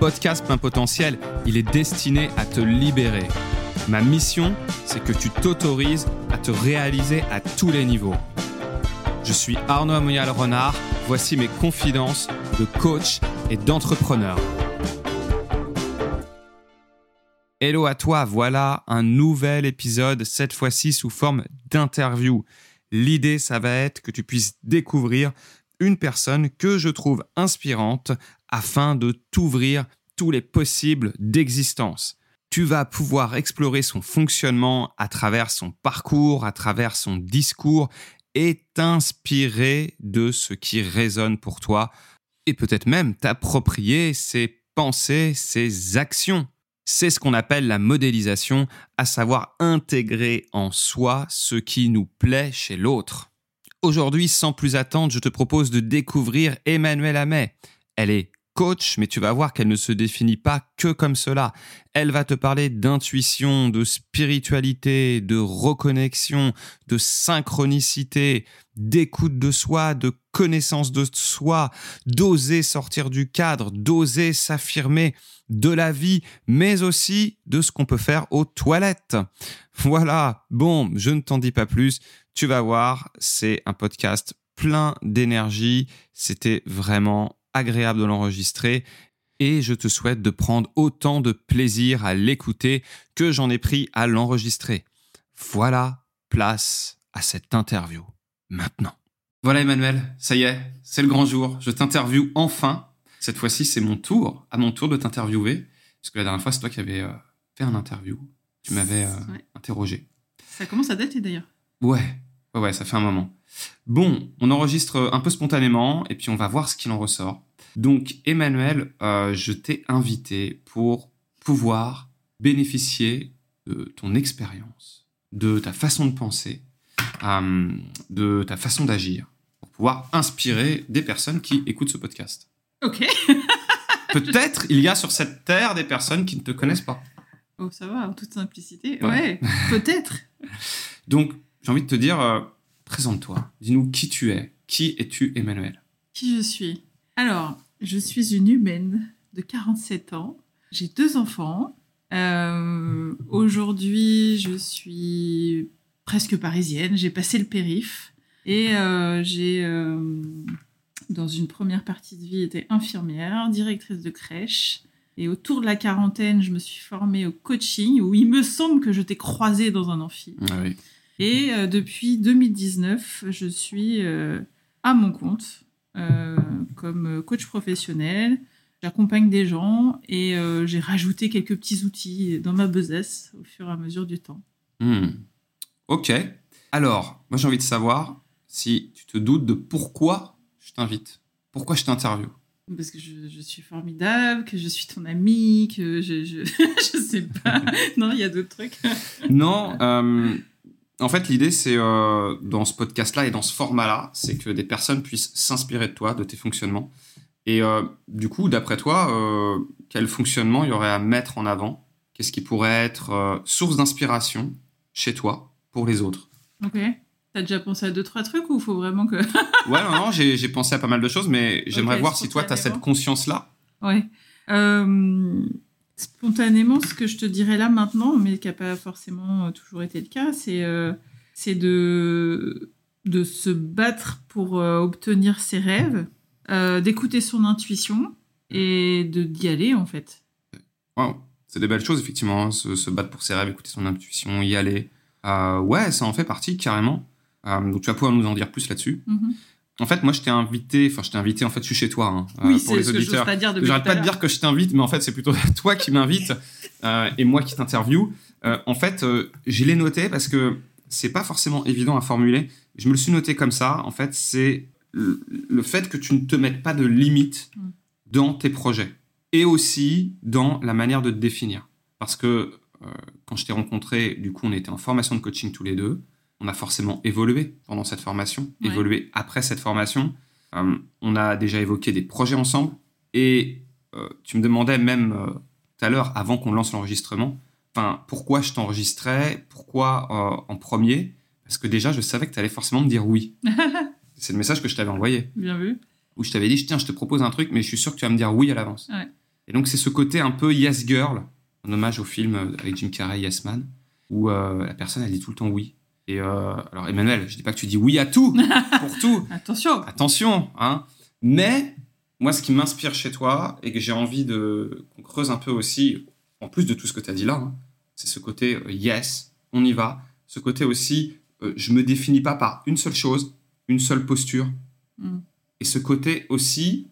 podcast Plein Potentiel, il est destiné à te libérer. Ma mission, c'est que tu t'autorises à te réaliser à tous les niveaux. Je suis Arnaud Amoyal-Renard, voici mes confidences de coach et d'entrepreneur. Hello à toi, voilà un nouvel épisode, cette fois-ci sous forme d'interview. L'idée, ça va être que tu puisses découvrir une personne que je trouve inspirante afin de t'ouvrir tous les possibles d'existence. Tu vas pouvoir explorer son fonctionnement à travers son parcours, à travers son discours et t'inspirer de ce qui résonne pour toi et peut-être même t'approprier ses pensées, ses actions. C'est ce qu'on appelle la modélisation, à savoir intégrer en soi ce qui nous plaît chez l'autre. Aujourd'hui, sans plus attendre, je te propose de découvrir Emmanuelle Amet. Elle est coach, mais tu vas voir qu'elle ne se définit pas que comme cela. Elle va te parler d'intuition, de spiritualité, de reconnexion, de synchronicité, d'écoute de soi, de connaissance de soi, d'oser sortir du cadre, d'oser s'affirmer de la vie, mais aussi de ce qu'on peut faire aux toilettes. Voilà, bon, je ne t'en dis pas plus, tu vas voir, c'est un podcast plein d'énergie, c'était vraiment agréable de l'enregistrer et je te souhaite de prendre autant de plaisir à l'écouter que j'en ai pris à l'enregistrer. Voilà, place à cette interview. Maintenant. Voilà Emmanuel, ça y est, c'est le grand jour. Je t'interviewe enfin. Cette fois-ci, c'est mon tour, à mon tour de t'interviewer. Parce que la dernière fois, c'est toi qui avais euh, fait un interview. Tu m'avais euh, interrogé. Ça commence à dater d'ailleurs. Ouais, ouais, ouais, ça fait un moment. Bon, on enregistre un peu spontanément et puis on va voir ce qu'il en ressort. Donc, Emmanuel, euh, je t'ai invité pour pouvoir bénéficier de ton expérience, de ta façon de penser, euh, de ta façon d'agir, pour pouvoir inspirer des personnes qui écoutent ce podcast. Ok. Peut-être il y a sur cette terre des personnes qui ne te connaissent pas. Oh, ça va, en toute simplicité. Ouais, peut-être. Donc, j'ai envie de te dire, euh, présente-toi. Dis-nous qui tu es. Qui es-tu, Emmanuel? Qui je suis? Alors, je suis une humaine de 47 ans. J'ai deux enfants. Euh, aujourd'hui, je suis presque parisienne. J'ai passé le périph. Et euh, j'ai, dans une première partie de vie, été infirmière, directrice de crèche. Et autour de la quarantaine, je me suis formée au coaching, où il me semble que je t'ai croisée dans un amphi. Ah oui. Et euh, depuis 2019, je suis euh, à mon compte euh, comme coach professionnel. J'accompagne des gens et j'ai rajouté quelques petits outils dans ma besace au fur et à mesure du temps. Hmm. Ok. Alors, moi j'ai envie de savoir si tu te doutes de pourquoi je t'invite. Pourquoi je t'interviewe? Parce que je, suis formidable, que je suis ton ami, que je je, je sais pas. non, il y a d'autres trucs. non, en fait, l'idée, c'est euh, dans ce podcast-là et dans ce format-là, c'est que des personnes puissent s'inspirer de toi, de tes fonctionnements. Et euh, du coup, d'après toi, euh, quel fonctionnement il y aurait à mettre en avant? Qu'est-ce qui pourrait être source d'inspiration chez toi pour les autres? Ok. T'as déjà pensé à deux, trois trucs ou il faut vraiment que. ouais, non, non, j'ai pensé à pas mal de choses, mais j'aimerais voir si toi, tu as cette conscience-là. Ouais. Spontanément, ce que je te dirais là maintenant, mais qui n'a pas forcément euh, toujours été le cas, c'est euh, c'est de, de se battre pour euh, obtenir ses rêves, d'écouter son intuition et de d'y aller en fait. C'est des belles choses, effectivement, hein, se, battre pour ses rêves, écouter son intuition, y aller. ouais, ça en fait partie, carrément. donc tu vas pouvoir nous en dire plus là-dessus. Mm-hmm. En fait, moi, je t'ai invité, enfin, je t'ai invité, en fait, je suis chez toi, hein, oui, euh, pour les auditeurs. J'arrête pas de dire que je t'invite, mais en fait, c'est plutôt toi qui m'invite euh, et moi qui t'interview. Euh, en fait, je l'ai noté parce que c'est pas forcément évident à formuler. Je me le suis noté comme ça. En fait, c'est le, fait que tu ne te mettes pas de limites mm. dans tes projets et aussi dans la manière de te définir. Parce que quand je t'ai rencontré, du coup, on était en formation de coaching tous les deux on a forcément évolué pendant cette formation, évolué après cette formation. Euh, on a déjà évoqué des projets ensemble. Et euh, tu me demandais même euh, tout à l'heure, avant qu'on lance l'enregistrement, pourquoi je t'enregistrais, pourquoi en premier? Parce que déjà, je savais que tu allais forcément me dire oui. C'est le message que je t'avais envoyé. Bien vu. Où je t'avais dit, tiens, je te propose un truc, mais je suis sûr que tu vas me dire oui à l'avance. Et donc, c'est ce côté un peu yes girl, en hommage au film avec Jim Carrey, Yes Man, où la personne, elle dit tout le temps oui. Et alors, Emmanuel, je dis pas que tu dis oui à tout, pour tout. Attention. Attention, hein. Mais moi, ce qui m'inspire chez toi et que j'ai envie de qu'on creuse un peu aussi, en plus de tout ce que tu as dit là, hein, c'est ce côté euh, yes, on y va. Ce côté aussi, euh, je me définis pas par une seule chose, une seule posture. Mm. Et ce côté aussi,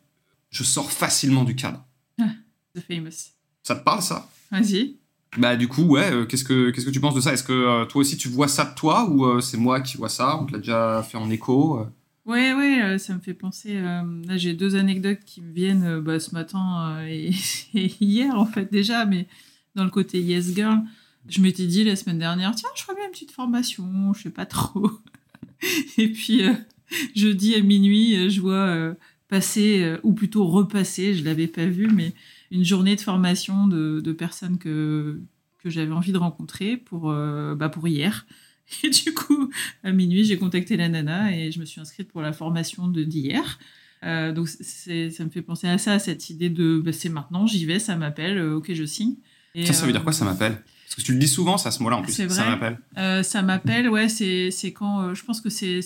je sors facilement du cadre. Ah, the famous. Ça te parle ça? Vas-y. Bah du coup, ouais, euh, qu'est-ce que qu'est-ce que tu penses de ça? Est-ce que toi aussi tu vois ça de toi ou c'est moi qui vois ça? On te l'a déjà fait en écho Ouais, ouais, euh, ça me fait penser. Euh, là, j'ai deux anecdotes qui me viennent euh, bah, ce matin et, hier, en fait, déjà, mais dans le côté Yes Girl, je m'étais dit la semaine dernière, tiens, je ferais bien une petite formation, je sais pas trop. et puis, jeudi à minuit, je vois passer, ou plutôt repasser, je l'avais pas vu, mais une journée de formation de, de personnes que, que j'avais envie de rencontrer pour, bah, pour hier. Et du coup, à minuit, j'ai contacté la nana et je me suis inscrite pour la formation d'hier. Euh, donc ça me fait penser à ça, à cette idée de bah, c'est maintenant, j'y vais, ça m'appelle, euh, ok, je signe. Et, ça, ça veut dire quoi, ça euh, m'appelle? Parce que tu le dis souvent, ça, ce mot-là, en plus. Vrai. Ça m'appelle. ça m'appelle, ouais, c'est quand. je pense que c'est.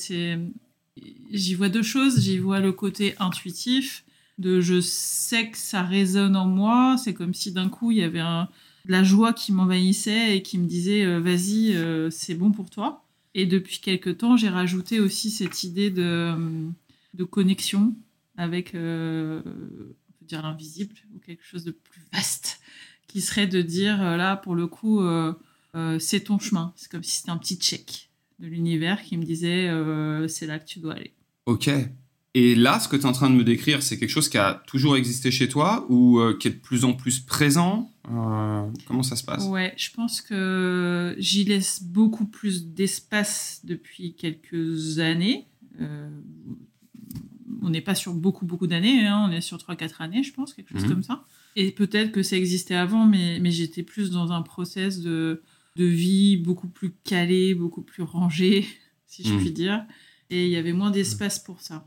J'y vois deux choses. J'y vois le côté intuitif, de je sais que ça résonne en moi. C'est comme si d'un coup, il y avait un la joie qui m'envahissait et qui me disait euh, vas-y, euh, c'est bon pour toi. Et depuis quelques temps, j'ai rajouté aussi cette idée de, euh, de connexion avec, on peut dire l'invisible ou quelque chose de plus vaste, qui serait de dire là, pour le coup, c'est ton chemin. C'est comme si c'était un petit check de l'univers qui me disait c'est là que tu dois aller. Ok. Et là, ce que tu es en train de me décrire, c'est quelque chose qui a toujours existé chez toi ou qui est de plus en plus présent euh, comment ça se passe? Ouais, je pense que j'y laisse beaucoup plus d'espace depuis quelques années. Euh, on n'est pas sur beaucoup, beaucoup d'années, hein, on est sur 3-4 années, je pense, quelque chose mhm. comme ça. Et peut-être que ça existait avant, mais, mais j'étais plus dans un process de, de vie beaucoup plus calé, beaucoup plus rangé, si je mhm. puis dire. Et il y avait moins d'espace pour ça.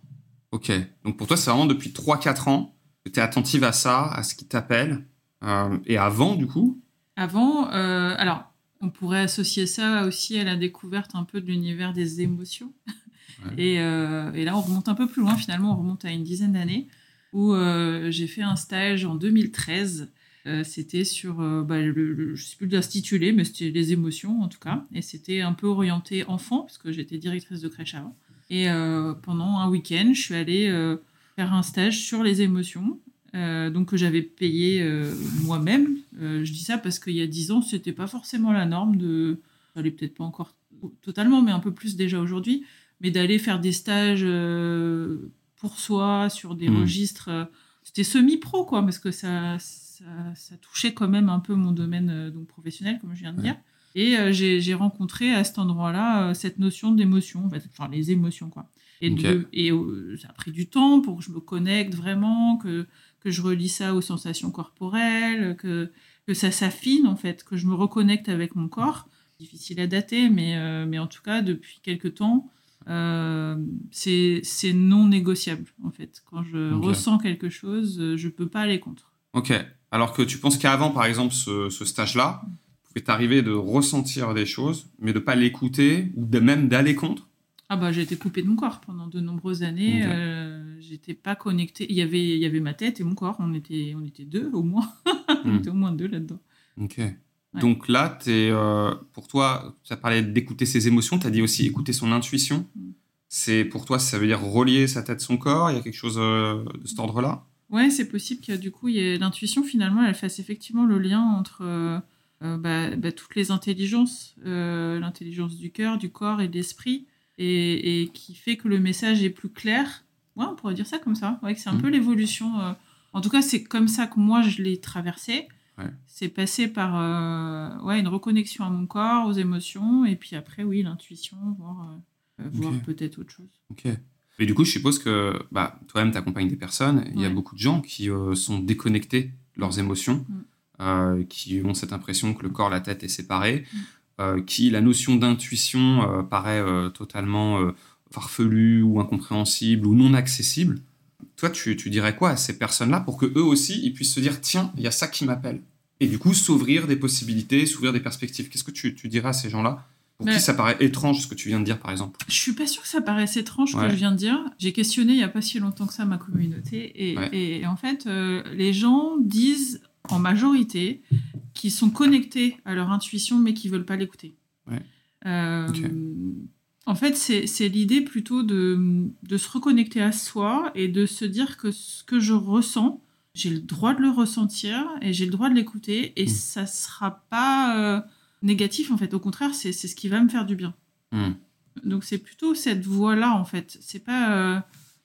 Ok, donc pour toi, c'est vraiment depuis 3-4 ans que tu es attentive à ça, à ce qui t'appelle euh, et avant, du coup? Avant, euh, alors, on pourrait associer ça aussi à la découverte un peu de l'univers des émotions. Euh, et, là, on remonte un peu plus loin, finalement, on remonte à une dizaine d'années, où j'ai fait un stage en 2013. c'était sur, bah, je ne sais plus de l'intituler, mais c'était les émotions en tout cas. Et c'était un peu orienté enfant, parce que j'étais directrice de crèche avant. Et pendant un week-end, je suis allée faire un stage sur les émotions. Euh, donc que j'avais payé euh, moi-même. Euh, je dis ça parce qu'il y a dix ans, c'était pas forcément la norme de, ça peut-être pas encore totalement, mais un peu plus déjà aujourd'hui, mais d'aller faire des stages pour soi sur des hmm. registres. c'était semi-pro quoi, parce que ça, ça, touchait quand même un peu mon domaine donc professionnel, comme je viens de dire. Et j'ai rencontré à cet endroit-là cette notion d'émotion, enfin les émotions quoi. Et, et ça a pris du temps pour que je me connecte vraiment, que que je relis ça aux sensations corporelles, que, que ça s'affine en fait, que je me reconnecte avec mon corps. Difficile à dater, mais, euh, mais en tout cas, depuis quelques temps, euh, c'est non négociable en fait. Quand je ressens quelque chose, euh, je peux pas aller contre. Ok. Alors que tu penses qu'avant, par exemple, ce, ce stage-là, pouvait t'arriver de ressentir des choses, mais de pas l'écouter ou de même d'aller contre ah bah j'ai été coupée de mon corps pendant de nombreuses années. Euh, j'étais pas connectée. Il y avait il y avait ma tête et mon corps. On était on était deux au moins. on hmm. était au moins deux là-dedans. Ok. Donc là, es, euh, pour toi, tu as parlé d'écouter ses émotions. Tu as dit aussi écouter son intuition. Hmm. C'est pour toi, ça veut dire relier sa tête son corps? Il y a quelque chose euh, de cet ordre-là? Ouais, c'est possible que du coup, l'intuition finalement, elle fasse effectivement le lien entre bah, bah, toutes les intelligences, l'intelligence du cœur, du corps et de l'esprit et, qui fait que le message est plus clair. Ouais, on pourrait dire ça comme ça. Ouais, c'est un mm. peu l'évolution. Euh. En tout cas, c'est comme ça que moi, je l'ai traversé. C'est passé par euh, ouais, une reconnexion à mon corps, aux émotions, et puis après, oui, l'intuition, voir, euh, voir peut-être autre chose. Ok. Et du coup, je suppose que bah, toi-même, tu accompagnes des personnes. Il y a beaucoup de gens qui sont déconnectés de leurs émotions, mm. Qui ont cette impression que le corps, la tête est séparé. Mm. Euh, qui la notion d'intuition euh, paraît euh, totalement farfelue ou incompréhensible ou non accessible. toi, tu, tu dirais quoi à ces personnes-là pour que eux aussi, ils puissent se dire, tiens, il y a ça qui m'appelle? Et du coup, s'ouvrir des possibilités, s'ouvrir des perspectives. Qu'est-ce que tu, tu dirais à ces gens-là? Pour qui ça paraît étrange ce que tu viens de dire, par exemple? Je suis pas sûre que ça paraisse étrange ce Ouais. que je viens de dire. J'ai questionné il y a pas si longtemps que ça ma communauté et, Ouais. et en fait euh, les gens disent en majorité qu'ils sont connectés à leur intuition mais qu'ils veulent pas l'écouter. Ouais. Euh. En fait, c'est l'idée plutôt de, de se reconnecter à soi et de se dire que ce que je ressens, j'ai le droit de le ressentir et j'ai le droit de l'écouter et Mm. ça sera pas euh, négatif en fait. Au contraire, c'est ce qui va me faire du bien. Hmm. Donc c'est plutôt cette voie-là en fait. C'est pas. euh,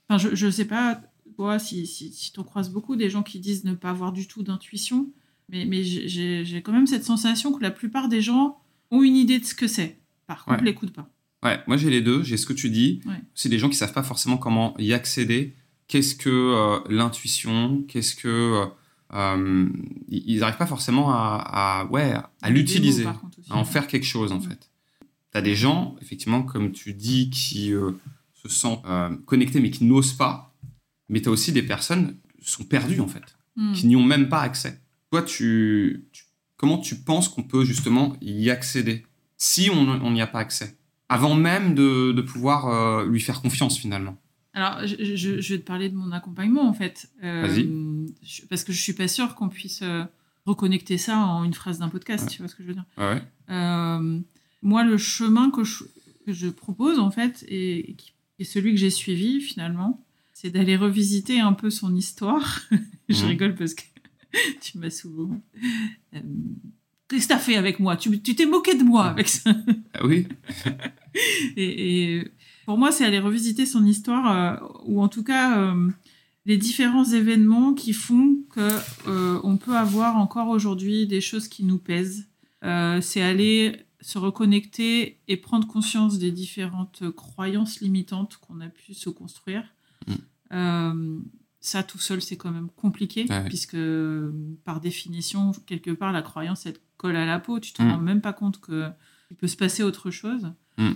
Enfin, je, je sais pas toi si, si, si tu croises beaucoup des gens qui disent ne pas avoir du tout d'intuition, mais, mais j'ai- quand même cette sensation que la plupart des gens ont une idée de ce que c'est. Par contre, Ouais. l'écoutent pas. Ouais, moi j'ai les deux, j'ai ce que tu dis. Ouais. C'est des gens qui savent pas forcément comment y accéder. Qu'est-ce que euh, l'intuition? Qu'est-ce que euh, euh, ils n'arrivent pas forcément à, à- ouais à l'utiliser, à en faire quelque chose en fait. Tu as des gens effectivement comme tu dis qui euh, se sentent connectés mais qui n'osent pas. Mais tu as aussi des personnes qui sont perdues en fait, Hmm. qui n'y ont même pas accès. Toi, tu, tu- comment tu penses qu'on peut justement y accéder si on n'y a pas accès? Avant même de, de pouvoir euh, lui faire confiance finalement. Alors, je, je- je vais te parler de mon accompagnement en fait. Euh, Vas-y. Parce que je suis pas sûre qu'on puisse euh, reconnecter ça en une phrase d'un podcast. Ouais. Tu vois ce que je veux dire? Ouais. Euh, moi, le chemin que je, que je propose, en fait, et, et celui que j'ai suivi, finalement, c'est d'aller revisiter un peu son histoire. je Mhm. rigole parce que tu m'as souvent... Euh, Qu'est-ce que t'as fait avec moi? Tu t'es moqué de moi avec ça. Ah oui, Et, et pour moi, c'est aller revisiter son histoire, euh, ou en tout cas euh, les différents événements qui font que on peut avoir encore aujourd'hui des choses qui nous pèsent. C'est aller se reconnecter et prendre conscience des différentes croyances limitantes qu'on a pu se construire. Mm. Euh, ça, tout seul, c'est quand même compliqué, Ouais. puisque par définition, quelque part, la croyance, elle te colle à la peau. Tu te Mm. rends même pas compte que il peut se passer autre chose. Mm.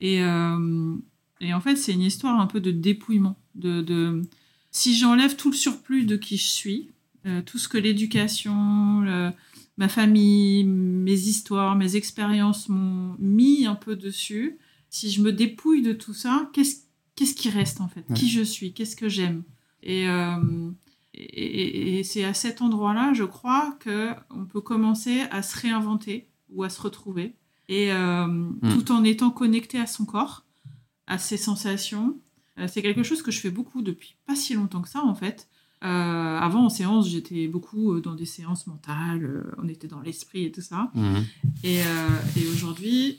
Et, euh, et en fait, c'est une histoire un peu de dépouillement. De, de... Si j'enlève tout le surplus de qui je suis, euh, tout ce que l'éducation, le- ma famille, mes histoires, mes expériences m'ont mis un peu dessus, si je me dépouille de tout ça, qu'est-ce qu'est-ce qui reste en fait? Ouais. Qui je suis? Qu'est-ce que j'aime? Et, euh, et, c'est à cet endroit-là, je crois, que on peut commencer à se réinventer ou à se retrouver, et euh, tout en étant connecté à son corps, à ses sensations. Euh, c'est quelque chose que je fais beaucoup depuis pas si longtemps que ça, en fait. Euh, avant, en séance, j'étais beaucoup dans des séances mentales, on était dans l'esprit et tout ça. Mhm. Et, et aujourd'hui,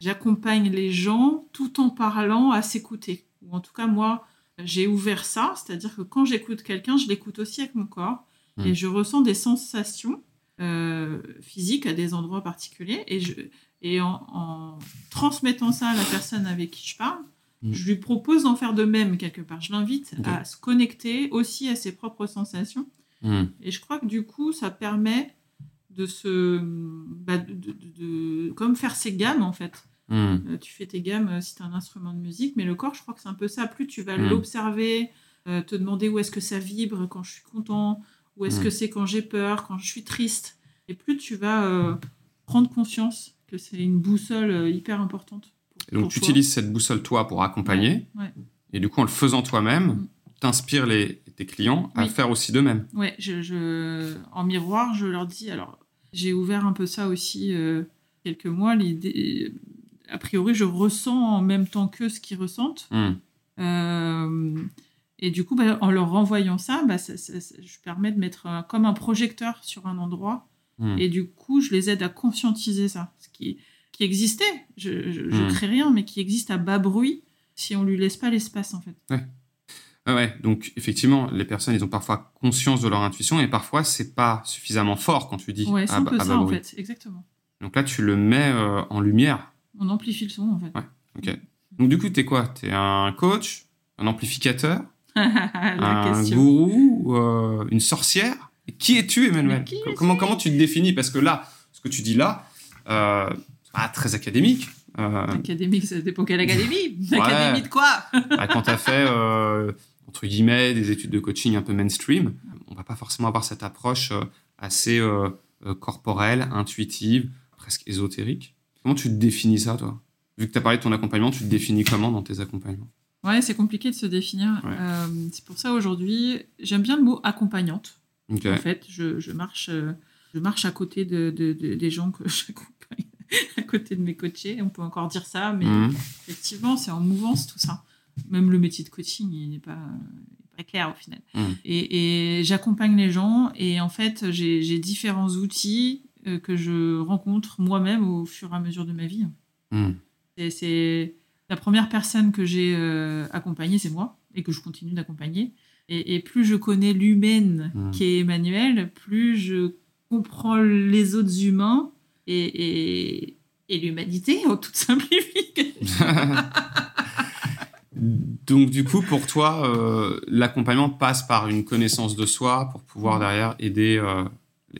j'accompagne les gens tout en parlant à s'écouter. Ou en tout cas, moi, j'ai ouvert ça, c'est-à-dire que quand j'écoute quelqu'un, je l'écoute aussi avec mon corps Mm. et je ressens des sensations euh, physiques à des endroits particuliers. Et, je, et en, en transmettant ça à la personne avec qui je parle, Mm. je lui propose d'en faire de même quelque part. Je l'invite à se connecter aussi à ses propres sensations. Mhm. Et je crois que du coup, ça permet de se. bah, de, de- de- comme faire ses gammes, en fait. Mhm. Euh, tu fais tes gammes euh, si tu as un instrument de musique, mais le corps, je crois que c'est un peu ça. Plus tu vas Mm. l'observer, euh, te demander où est-ce que ça vibre quand je suis content, où est-ce Mm. que c'est quand j'ai peur, quand je suis triste. Et plus tu vas prendre conscience que c'est une boussole hyper importante. pour- Et donc tu utilises cette boussole toi pour accompagner. Ouais. Et du coup, en le faisant toi-même, t'inspires les, tes clients à Oui. faire aussi de même. Ouais, je, je- en miroir, je leur dis. Alors, j'ai ouvert un peu ça aussi euh, quelques mois. L'idée, a priori, je ressens en même temps qu'eux ce qu'ils ressentent. Mhm. Euh, et du coup, bah, en leur renvoyant ça, bah, ça- ça- ça- je permets de mettre un- comme un projecteur sur un endroit. Mhm. Et du coup, je les aide à conscientiser ça, ce qui, qui existait. Je, je, je Mm. crée rien, mais qui existe à bas bruit si on lui laisse pas l'espace en fait. Ah ouais, donc effectivement, les personnes, ils ont parfois conscience de leur intuition et parfois, c'est pas suffisamment fort quand tu dis. Ouais, c'est ah un bah- peu ah ça bah en oui. fait, exactement. Donc là, tu le mets euh, en lumière. On amplifie le son en fait. Ouais. Ok. Donc du coup, t'es quoi? T'es un coach, un amplificateur, un question. gourou, ou, euh, une sorcière? Qui es-tu, Emmanuel? Qui Co- comment, comment tu te définis? Parce que là, ce que tu dis là, euh, pas très académique. Euh, Académique, ça dépend quelle académie. Ouais. Académie de quoi? Bah, quand tu as fait entre guillemets, des études de coaching un peu mainstream. On va pas forcément avoir cette approche euh, assez euh, corporelle, intuitive, presque ésotérique. Comment tu te définis ça, toi? Vu que tu as parlé de ton accompagnement, tu te définis comment dans tes accompagnements? Ouais, c'est compliqué de se définir. c'est pour ça aujourd'hui, j'aime bien le mot accompagnante. En fait, je, marche, je marche à côté de, des gens que j'accompagne, à côté de mes coachés. On peut encore dire ça, mais mmh. effectivement, c'est en mouvance tout ça même le métier de coaching, il n'est pas, pas, clair au final. Mmh. Et, j'accompagne les gens et en fait, j'ai différents outils euh, que je rencontre moi-même au fur et à mesure de ma vie. Mmh. C'est la première personne que j'ai euh, accompagnée, c'est moi et que je continue d'accompagner. Et, plus je connais l'humaine mmh. qui est Emmanuel, plus je comprends les autres humains et, et l'humanité en toute simplicité. Donc du coup, pour toi, euh, l'accompagnement passe par une connaissance de soi pour pouvoir derrière aider euh,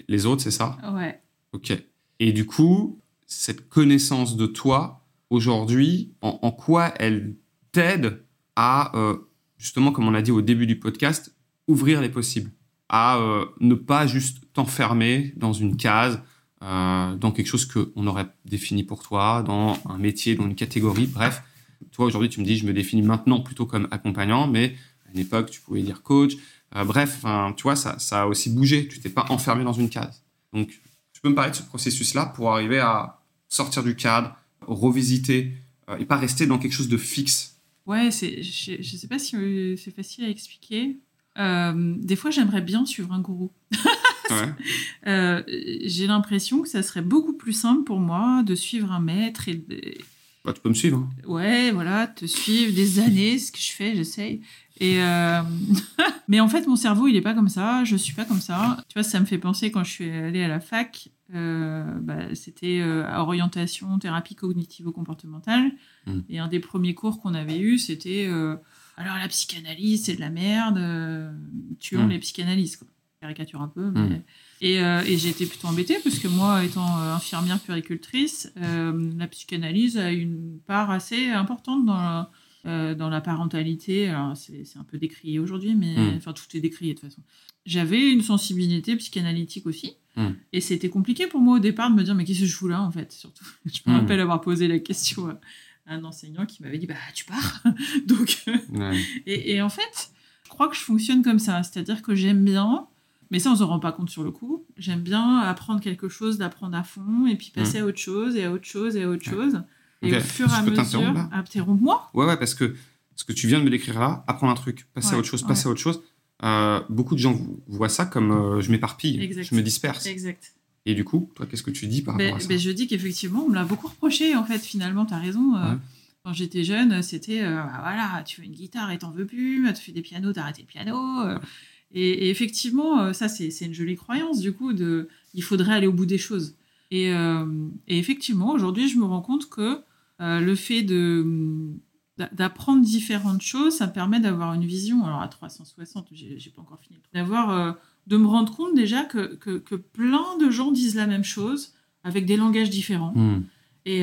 les autres, c'est ça? Ouais. Ok. Et du coup, cette connaissance de toi, aujourd'hui, en, quoi elle t'aide à, euh, justement, comme on a dit au début du podcast, ouvrir les possibles, à ne pas juste t'enfermer dans une case, dans quelque chose qu'on aurait défini pour toi, dans un métier, dans une catégorie, bref toi, aujourd'hui, tu me dis, je me définis maintenant plutôt comme accompagnant, mais à une époque, tu pouvais dire coach. Euh, bref, tu vois, ça, ça a aussi bougé. Tu t'es pas enfermé dans une case. Donc, tu peux me parler de ce processus-là pour arriver à sortir du cadre, revisiter euh, et pas rester dans quelque chose de fixe? Ouais, c'est, je, ne sais pas si euh, c'est facile à expliquer. des fois, j'aimerais bien suivre un gourou. j'ai l'impression que ça serait beaucoup plus simple pour moi de suivre un maître et, bah, tu peux me suivre. Hein. Ouais, voilà, te suivre des années, ce que je fais, j'essaye. Et euh, mais en fait, mon cerveau, il est pas comme ça. Je suis pas comme ça. Tu vois, ça me fait penser quand je suis allée à la fac. Euh, bah, c'était euh, orientation thérapie cognitivo-comportementale. Hmm. Et un des premiers cours qu'on avait eu, c'était alors la psychanalyse, c'est de la merde. tuons hmm. les psychanalystes. Quoi. Caricature un peu, mais. Hmm. Et, euh, et j'ai été plutôt embêtée parce que moi, étant euh, infirmière puéricultrice, euh, la psychanalyse a une part assez importante dans la, dans la parentalité. Alors, c'est un peu décrié aujourd'hui, mais hmm. enfin, tout est décrié de toute façon. J'avais une sensibilité psychanalytique aussi. Hmm. Et c'était compliqué pour moi au départ de me dire, mais qu'est-ce que je fous là, en fait Surtout, je me rappelle avoir posé la question à un enseignant qui m'avait dit, bah, tu pars? Donc, et, et en fait, je crois que je fonctionne comme ça. C'est-à-dire que j'aime bien mais ça, on ne se rend pas compte sur le coup. J'aime bien apprendre quelque chose, d'apprendre à fond, et puis passer mm. à autre chose, et à autre chose, et à autre chose. Et au fur et à mesure. Interromps-moi Ouais, ouais, parce que ce que tu viens de me décrire là, apprendre un truc, passer à autre chose, passer à autre chose, euh, beaucoup de gens voient ça comme euh, je m'éparpille, je me disperse. Exact. Et du coup, toi, qu'est-ce que tu dis par ben, rapport à ça ben, Je dis qu'effectivement, on me l'a beaucoup reproché, en fait, finalement, tu as raison. Euh, quand j'étais jeune, c'était, bah, voilà, tu veux une guitare et t'en veux plus, tu fais des pianos, t'as arrêté le piano. Et, effectivement, euh, ça, c'est une jolie croyance, du coup, de il faudrait aller au bout des choses. Et, euh, effectivement, aujourd'hui, je me rends compte que euh, le fait de d'apprendre différentes choses, ça me permet d'avoir une vision, alors à 360, j'ai pas encore fini, d'avoir, de me rendre compte déjà que, que, plein de gens disent la même chose avec des langages différents. Hmm. Et,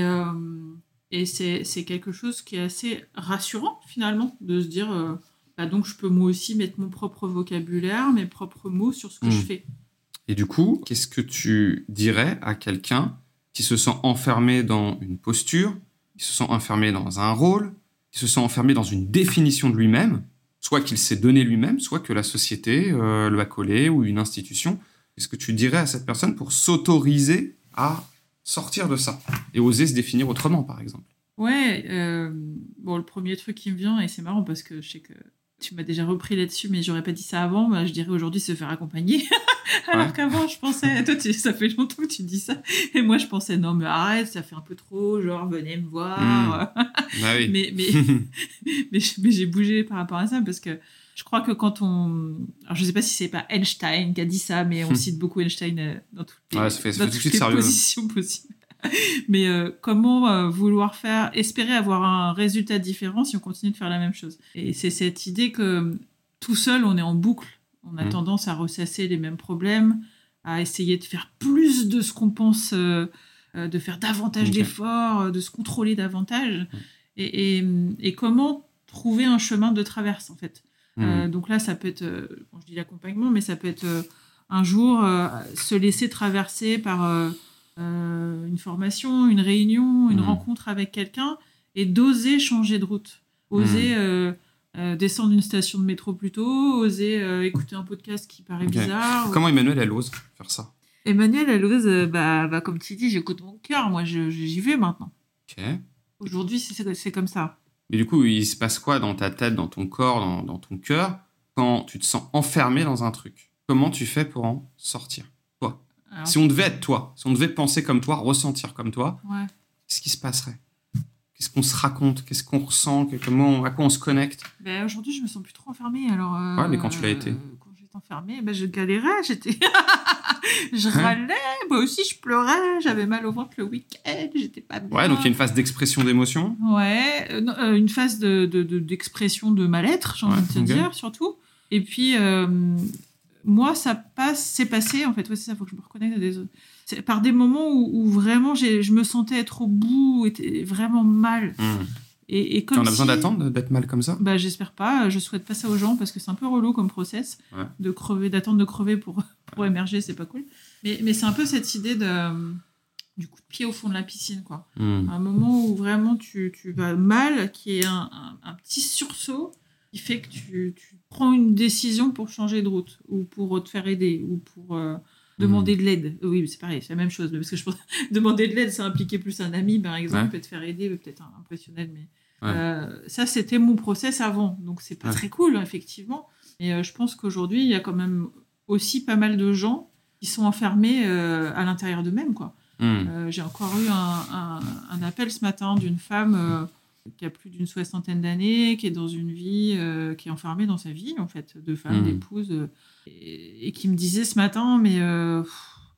et c'est quelque chose qui est assez rassurant finalement, de se dire, bah, donc je peux moi aussi mettre mon propre vocabulaire, mes propres mots sur ce que je hmm. fais. Et du coup, qu'est-ce que tu dirais à quelqu'un qui se sent enfermé dans une posture, qui se sent enfermé dans un rôle, qui se sent enfermé dans une définition de lui-même, soit qu'il s'est donné lui-même, soit que la société euh, le a collé ou une institution? Qu'est-ce que tu dirais à cette personne pour s'autoriser à sortir de ça et oser se définir autrement, par exemple? Ouais, euh, bon, le premier truc qui me vient, et c'est marrant parce que je sais que tu m'as déjà repris là-dessus, mais j'aurais pas dit ça avant. Bah, je dirais aujourd'hui se faire accompagner. Alors qu'avant, je pensais, toi, ça fait longtemps que tu dis ça. Et moi, je pensais, non, mais arrête, ça fait un peu trop, genre, venez me voir. Hmm. Ah mais mais, mais, j'ai bougé par rapport à ça parce que je crois que quand on. Alors, je sais pas si c'est pas Einstein qui a dit ça, mais on hmm. cite beaucoup Einstein euh, dans toutes les, dans toutes les positions possibles. Mais euh, comment euh, vouloir faire, espérer avoir un résultat différent si on continue de faire la même chose? Et c'est cette idée que tout seul, on est en boucle. On a mmh. tendance à ressasser les mêmes problèmes, à essayer de faire plus de ce qu'on pense, euh, de faire davantage d'efforts, de se contrôler davantage. Mmh. Et, et, comment trouver un chemin de traverse, en fait? Euh, donc là, ça peut être, euh, bon, je dis l'accompagnement, mais ça peut être euh, un jour euh, se laisser traverser par euh, une formation, une réunion, une Mhm. rencontre avec quelqu'un et d'oser changer de route. Oser euh, euh, descendre une station de métro plus tôt, oser écouter un podcast qui paraît bizarre. Comment Emmanuel, elle ose faire ça? Emmanuel, elle ose, bah, bah, comme tu dis, j'écoute mon cœur, moi j'y vais maintenant. Ok. Aujourd'hui, c'est comme ça. Mais du coup, il se passe quoi dans ta tête, dans ton corps, dans, dans ton cœur, quand tu te sens enfermé dans un truc? Comment tu fais pour en sortir? Alors, Si on devait être toi, si on devait penser comme toi, ressentir comme toi, ouais. qu'est-ce qui se passerait? Qu'est-ce qu'on se raconte? Qu'est-ce qu'on ressent? Que- comment, À quoi on se connecte? Ben, Aujourd'hui, je me sens plus trop enfermée. Alors, euh, Ouais, mais quand tu l'as été Quand j'étais enfermée, ben, je galérais. J'étais... je Hein? râlais. Moi aussi, je pleurais. J'avais mal au ventre le week-end. J'étais pas bien. Ouais, donc il y a une phase d'expression d'émotion? Ouais, euh, euh, une phase de, de- de- d'expression de, mal-être, j'ai envie de te dire, surtout. Et puis, euh, moi, ça passe, c'est passé, en fait, ouais, c'est ça, faut que je me reconnecte à des autres. C'est par des moments où, où vraiment je me sentais être au bout, était vraiment mal. Hmm. Et, et comme en as besoin si- d'attendre, d'être mal comme ça? Bah, j'espère pas. Je souhaite pas ça aux gens parce que c'est un peu relou comme process Ouais. de crever, d'attendre de crever pour, pour émerger, c'est pas cool. Mais, mais c'est un peu cette idée de, du coup de pied au fond de la piscine, quoi. Hmm. Un moment où vraiment tu, tu vas mal, qui est un, un- un petit sursaut qui fait que tu, tu prends une décision pour changer de route ou pour te faire aider ou pour euh, demander de l'aide. Oui, c'est pareil, c'est la même chose. Parce que je pense demander de l'aide, ça impliquait plus un ami, par exemple, Ouais. et te faire aider, peut-être un, un professionnel. Mais Ouais. euh, ça, c'était mon process avant. Donc, c'est pas Ouais. très cool, effectivement. Et euh, je pense qu'aujourd'hui, il y a quand même aussi pas mal de gens qui sont enfermés euh, à l'intérieur d'eux-mêmes, quoi. Hmm. Euh, J'ai encore eu un, un- un appel ce matin d'une femme euh, qui a plus d'une soixantaine d'années, qui est dans une vie, euh, qui est enfermée dans sa vie, en fait, de femme, Mhm. d'épouse, euh, et, et qui me disait ce matin, mais euh,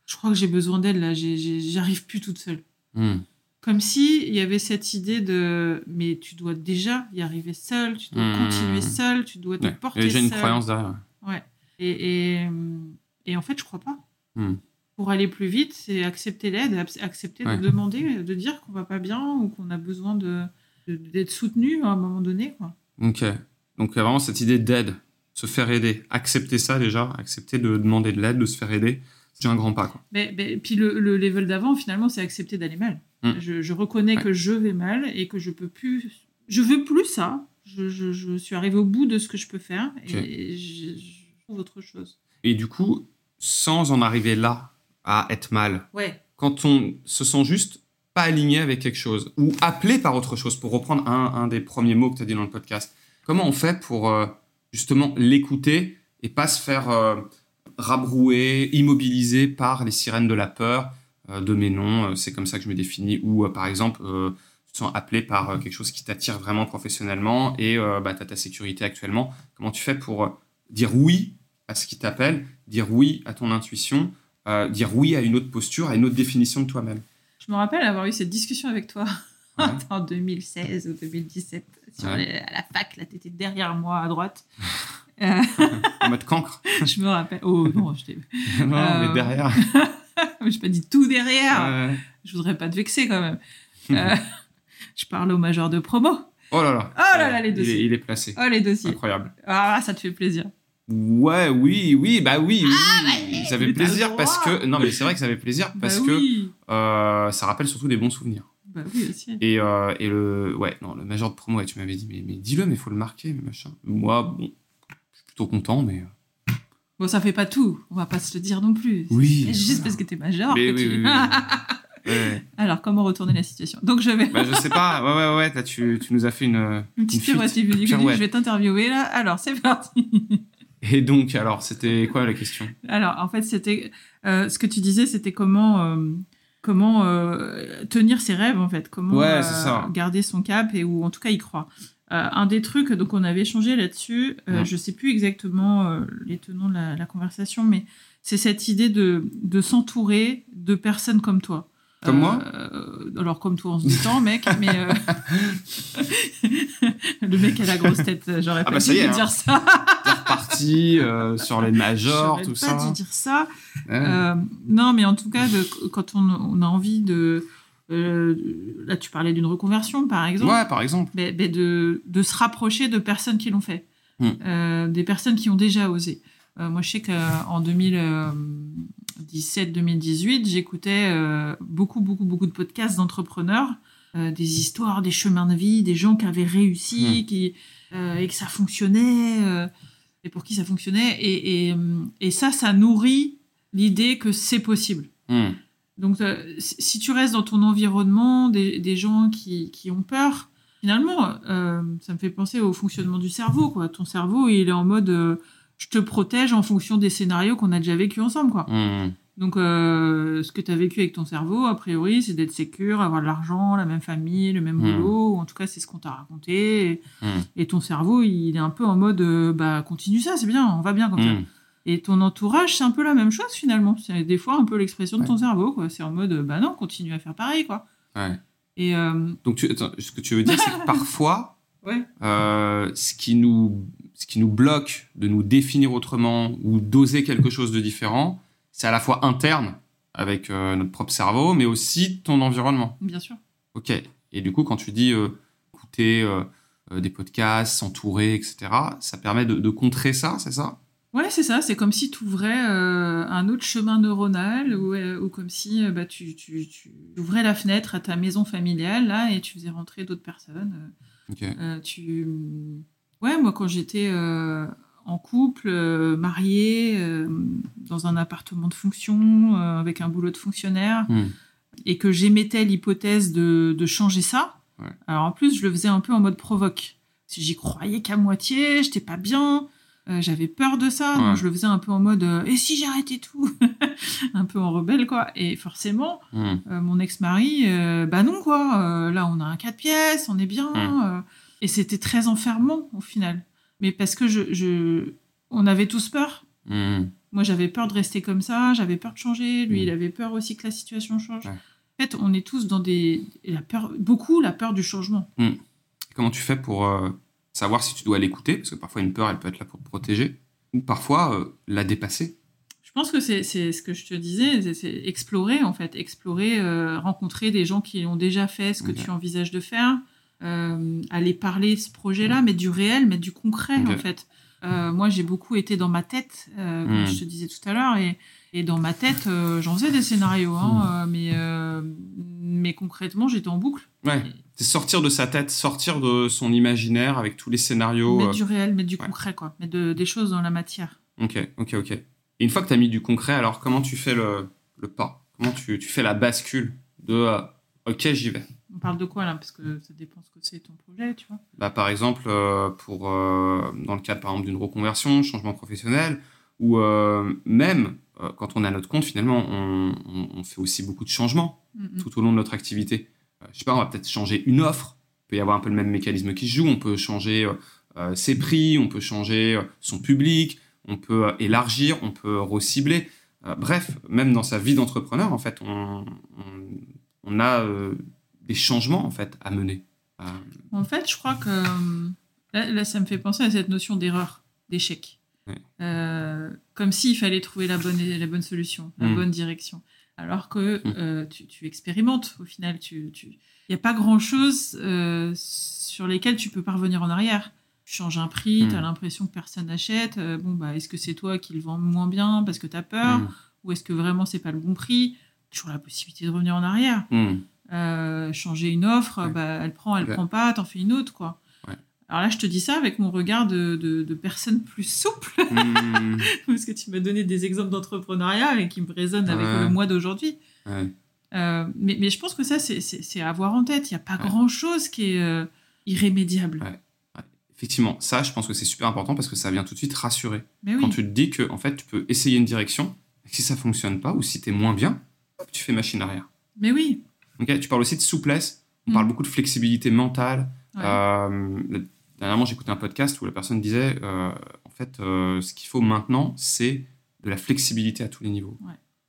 je crois que j'ai besoin d'elle, là, j'ai- j'ai- j'y arrive plus toute seule. Hmm. Comme si il y avait cette idée de, mais tu dois déjà y arriver seule, tu dois Mhm. continuer seule, tu dois te Ouais. Porter a déjà une seule. croyance derrière. Ouais. Et, et, et en fait, je crois pas. Hmm. Pour aller plus vite, c'est accepter l'aide, ac- accepter Ouais. de demander, de dire qu'on va pas bien ou qu'on a besoin de- d'être soutenu à un moment donné. Quoi. Ok. Donc il y a vraiment cette idée d'aide, se faire aider, accepter ça déjà, accepter de demander de l'aide, de se faire aider, c'est un grand pas. Quoi. Mais, mais- puis le, le level d'avant, finalement, c'est accepter d'aller mal. Hmm. Je, je reconnais Ouais. que je vais mal et que je peux plus. Je veux plus ça. Je, je- je suis arrivée au bout de ce que je peux faire et je, je trouve autre chose. Et du coup, sans en arriver là à être mal, Ouais. quand on se sent juste pas aligné avec quelque chose ou appelé par autre chose, pour reprendre un, des premiers mots que tu as dit dans le podcast, comment on fait pour euh, justement l'écouter et pas se faire euh, rabrouer, immobiliser par les sirènes de la peur, euh, de mes noms, c'est comme ça que je me définis, ou par exemple, tu te sens appelé par quelque chose qui t'attire vraiment professionnellement et bah, tu as ta sécurité actuellement. Comment tu fais pour dire oui à ce qui t'appelle, dire oui à ton intuition, dire oui à une autre posture, à une autre définition de toi-même? Je me rappelle avoir eu cette discussion avec toi Ouais. en 2016 ou 2017 sur Ouais. les- à la fac. Là, t'étais derrière moi à droite. Euh, En mode cancre je me rappelle. Oh non, je t'ai. Non, Euh, mais derrière. Je pas dit tout derrière. Ouais. Je voudrais pas te vexer quand même. Euh, je parle au major de promo. Oh là là. Oh là là, les Il est- dossiers. Il est, placé. Oh les dossiers. Incroyable. Ah, ça te fait plaisir. Ouais, oui, oui, bah oui, oui. ouais, ça fait plaisir parce que. Non, mais c'est vrai que ça fait plaisir parce bah que oui. euh, ça rappelle surtout des bons souvenirs. Bah oui aussi. Et, euh, et le. Ouais, non, le major de promo, ouais, tu m'avais dit, mais, mais dis-le, mais faut le marquer, mais machin. Moi, bon, je suis plutôt content, mais. euh, Bon, ça fait pas tout. On va pas se le dire non plus. Oui, C'est juste voilà. parce que t'es major. Mais que oui, tu- oui, oui, oui. Ouais. Alors, comment retourner la situation? Donc, je vais. Bah, je sais pas, ouais, ouais, ouais, là, tu, tu nous as fait une. Une petite ridicule. Pirouette. Je vais t'interviewer là. Alors, c'est parti. Et donc, alors, c'était quoi la question? Alors, en fait, c'était euh, ce que tu disais, c'était comment euh, comment euh, tenir ses rêves en fait, comment Ouais, c'est ça. garder son cap et ou en tout cas y croire. Un des trucs, donc on avait échangé là-dessus. Ouais. Je sais plus exactement les tenants de la, la conversation, mais c'est cette idée de de s'entourer de personnes comme toi. Comme moi? Euh, Alors comme toi en se disant, mec, mais euh, le mec a la grosse tête. J'aurais Ah pas bah, dû hein. dire ça. Reparti euh, sur les majors, tout pas ça. dû dire ça. Ouais. Euh, non, mais en tout cas, de- quand on, on a envie de. euh, là, tu parlais d'une reconversion, par exemple. ouais, par exemple. mais- mais de, de se rapprocher de personnes qui l'ont fait. mm. des personnes qui ont déjà osé. moi, je sais qu'en 2017-2018, j'écoutais beaucoup, beaucoup, beaucoup de podcasts d'entrepreneurs, des histoires, des chemins de vie, des gens qui avaient réussi, mm. qui, et que ça fonctionnait, et pour qui ça fonctionnait. Et, et, et ça, ça nourrit l'idée que c'est possible. Mm. Donc, euh, si tu restes dans ton environnement, des, gens qui, ont peur, finalement, euh, ça me fait penser au fonctionnement du cerveau. Quoi. Ton cerveau, il est en mode euh, je te protège en fonction des scénarios qu'on a déjà vécu ensemble. Quoi. Mmh. Donc, ce que tu as vécu avec ton cerveau, a priori, c'est d'être sécure, avoir de l'argent, la même famille, le même mmh. boulot, ou en tout cas, c'est ce qu'on t'a raconté. Mmh. Et, ton cerveau, il est un peu en mode bah, continue ça, c'est bien, on va bien comme ça. Et ton entourage, c'est un peu la même chose finalement. C'est des fois un peu l'expression de ton cerveau. Quoi. C'est en mode, bah non, continue à faire pareil. Quoi. Ouais. Et euh, Donc, ce que tu veux dire, c'est que parfois, euh, ce, qui nous, ce qui nous bloque de nous définir autrement ou d'oser quelque chose de différent, c'est à la fois interne avec euh, notre propre cerveau, mais aussi ton environnement. Bien sûr. Ok. Et du coup, quand tu dis écouter des podcasts, s'entourer, etc., ça permet de, de contrer ça, c'est ça? Ouais, c'est ça. C'est comme si tu ouvrais euh, un autre chemin neuronal ou, euh, ou comme si euh, bah, tu, tu, tu, ouvrais la fenêtre à ta maison familiale là et tu faisais rentrer d'autres personnes. tu... Ouais, moi quand j'étais en couple, marié, dans un appartement de fonction, avec un boulot de fonctionnaire, hmm. et que j'émettais l'hypothèse de, de, changer ça, alors en plus je le faisais un peu en mode provoque. Si j'y croyais qu'à moitié, j'étais pas bien. Euh, j'avais peur de ça, donc je le faisais un peu en mode euh, et si j'arrêtais tout Un peu en rebelle, quoi. Et forcément, hmm. euh, mon ex-mari, bah non, quoi. là, on a un 4 pièces, on est bien. Hmm. et c'était très enfermant au final. Mais parce que je, je... on avait tous peur. Hmm. Moi, j'avais peur de rester comme ça, j'avais peur de changer. Lui, il avait peur aussi que la situation change. En fait, on est tous dans des. La peur, beaucoup la peur du changement. Comment tu fais pour savoir si tu dois l'écouter, parce que parfois une peur, elle peut être là pour te protéger, ou parfois euh, la dépasser. Je pense que c'est ce que je te disais, c'est explorer en fait, explorer, euh, rencontrer des gens qui ont déjà fait ce que tu envisages de faire, euh, aller parler de ce projet-là, mettre du réel, mettre du concret en fait. moi, j'ai beaucoup été dans ma tête, comme hmm. je te disais tout à l'heure, et, et, dans ma tête, j'en faisais des scénarios, hein, hmm. mais, mais concrètement, j'étais en boucle. Ouais. C'est sortir de sa tête, sortir de son imaginaire avec tous les scénarios. Euh, du réel, mettre du concret, quoi. Mettre des choses dans la matière. Ok, ok, ok. Et une fois que tu as mis du concret, alors comment tu fais le, le pas? Comment tu, tu, fais la bascule de euh, ok, j'y vais On parle de quoi là? Parce que ça dépend ce que c'est ton projet, tu vois. Bah, par exemple, euh, pour, dans le cadre par exemple d'une reconversion, changement professionnel, ou même quand on a notre compte, finalement, on, on, fait aussi beaucoup de changements tout au long de notre activité. Euh, je sais pas, on va peut-être changer une offre. Il peut y avoir un peu le même mécanisme qui se joue. On peut changer euh, euh, ses prix, on peut changer son public, on peut élargir, on peut recibler. bref, même dans sa vie d'entrepreneur, en fait, on, on, a des changements en fait à mener. En fait, je crois que là, ça me fait penser à cette notion d'erreur, d'échec. comme s'il fallait trouver la bonne, la bonne solution, la mmh. bonne direction alors que mmh. euh, tu, expérimentes au final. Il n'y a pas grand-chose euh, sur lesquels tu peux pas revenir en arrière. Tu changes un prix, mmh. tu as l'impression que personne n'achète. Euh, bon, bah, est-ce que c'est toi qui le vends moins bien parce que tu as peur mmh. Ou est-ce que vraiment c'est pas le bon prix? Toujours la possibilité de revenir en arrière. Changer une offre, bah, elle prend, elle prend pas, t'en fais une autre. quoi. Alors là, je te dis ça avec mon regard de, de, personne plus souple, hmm. parce que tu m'as donné des exemples d'entrepreneuriat et qui me résonnent avec le mois d'aujourd'hui. Euh, mais, mais, je pense que ça, c'est à avoir en tête. Il n'y a pas grand-chose qui est euh, irrémédiable. Effectivement, ça, je pense que c'est super important parce que ça vient tout de suite rassurer. Quand tu te dis que en fait, tu peux essayer une direction, si ça fonctionne pas ou si tu es moins bien, tu fais machine arrière. Mais oui. Tu parles aussi de souplesse, on parle hmm. beaucoup de flexibilité mentale. Euh, Dernièrement, j'écoutais un podcast où la personne disait euh, en fait, euh, ce qu'il faut maintenant, c'est de la flexibilité à tous les niveaux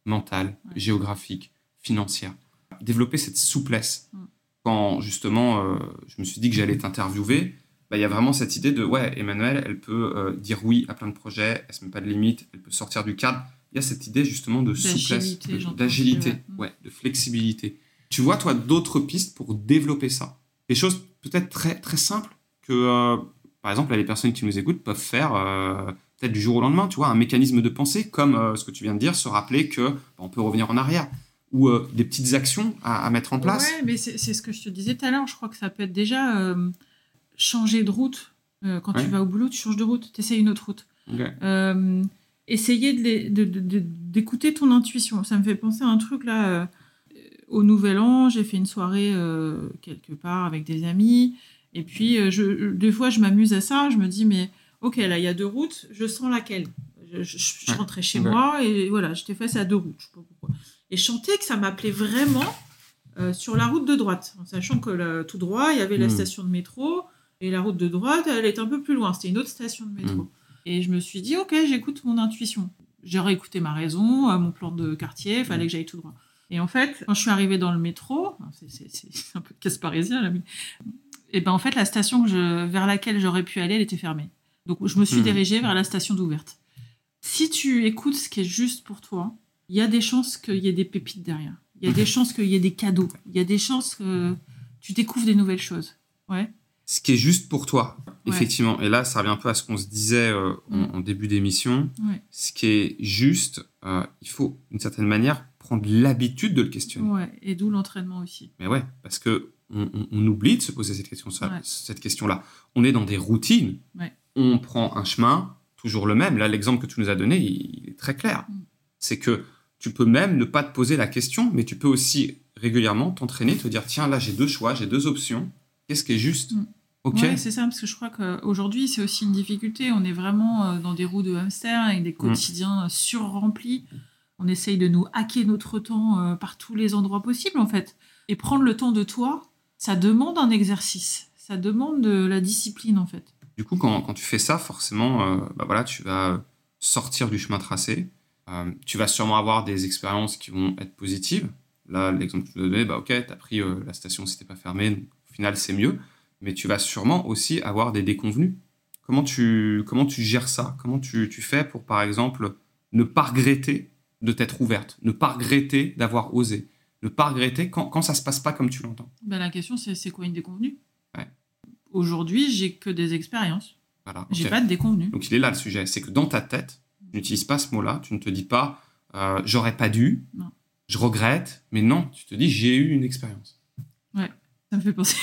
mental, géographique, financière. Développer cette souplesse. Mm. Quand justement, je me suis dit que j'allais t'interviewer, bah, il y a vraiment cette idée de ouais, Emmanuel, elle peut dire oui à plein de projets, elle se met pas de limites, elle peut sortir du cadre. Il y a cette idée justement de souplesse, d'agilité, mm. ouais, de flexibilité. Tu vois, toi, d'autres pistes pour développer ça? Des choses peut-être très, très simples que euh, par exemple, les personnes qui nous écoutent peuvent faire euh, peut-être du jour au lendemain, tu vois, un mécanisme de pensée, comme euh, ce que tu viens de dire, se rappeler que bah, on peut revenir en arrière ou des petites actions à, mettre en place. Ouais, mais c'est ce que je te disais tout à l'heure. Je crois que ça peut être déjà changer de route. quand tu vas au boulot, tu changes de route, tu essaies une autre route. essayer d'écouter de ton intuition. Ça me fait penser à un truc là. Au Nouvel An, j'ai fait une soirée quelque part avec des amis. Et puis, euh, je, des fois, je m'amuse à ça. Je me dis, mais ok, là, il y a deux routes, je sens laquelle. Je, rentrais chez moi et voilà, j'étais face à deux routes. Je sais pas pourquoi. Et je que ça m'appelait vraiment euh, sur la route de droite, en sachant que tout droit, il y avait la hmm. station de métro et la route de droite, elle est un peu plus loin. C'était une autre station de métro. Hmm. Et je me suis dit, ok, j'écoute mon intuition. J'ai réécouté ma raison, euh, mon plan de quartier, il fallait hmm. que j'aille tout droit. Et en fait, quand je suis arrivée dans le métro, c'est un peu de casse parisien là, mais et ben en fait la station vers laquelle j'aurais pu aller, elle était fermée. Donc je me suis hmm. dirigée vers la station d'ouverte. Si tu écoutes ce qui est juste pour toi, il y a des chances qu'il y ait des pépites derrière. Il y a des chances qu'il y ait des cadeaux. Il y a des chances que tu découvres des nouvelles choses. Ouais. Ce qui est juste pour toi, effectivement. Et là, ça revient un peu à ce qu'on se disait euh, en, début d'émission. Ce qui est juste, euh, il faut, d'une certaine manière, prendre l'habitude de le questionner. Ouais, et d'où l'entraînement aussi. Mais ouais, parce que on, oublie de se poser cette question-là. Cette question-là. On est dans des routines. On prend un chemin, toujours le même. Là, l'exemple que tu nous as donné, il, est très clair. Mm. C'est que tu peux même ne pas te poser la question, mais tu peux aussi régulièrement t'entraîner, te dire tiens, là, j'ai deux choix, j'ai deux options. Qu'est-ce qui est juste? Mm. C'est ça, parce que je crois qu'aujourd'hui, c'est aussi une difficulté. On est vraiment euh, dans des roues de hamster avec des mm. quotidiens surremplis. On essaye de nous hacker notre temps euh, par tous les endroits possibles, en fait. Et prendre le temps de toi, ça demande un exercice, ça demande de la discipline en fait. Du coup, quand, tu fais ça, forcément, euh, bah voilà, tu vas sortir du chemin tracé. Euh, tu vas sûrement avoir des expériences qui vont être positives. Là, l'exemple que tu as donné, bah ok, tu as pris euh, la station, c'était pas fermé, au final, c'est mieux. Mais tu vas sûrement aussi avoir des déconvenus. Comment tu, comment tu gères ça? Comment tu, tu fais pour, par exemple, ne pas regretter de t'être ouverte, ne pas regretter d'avoir osé ne pas regretter quand, quand ça se passe pas comme tu l'entends ben, La question, c'est c'est quoi une déconvenue? Ouais. Aujourd'hui, j'ai que des expériences. Voilà, J'ai pas de déconvenue. Donc il est là le sujet. C'est que dans ta tête, tu n'utilises pas ce mot-là. Tu ne te dis pas euh, j'aurais pas dû, je regrette, mais non, tu te dis j'ai eu une expérience. Ouais, ça me fait penser.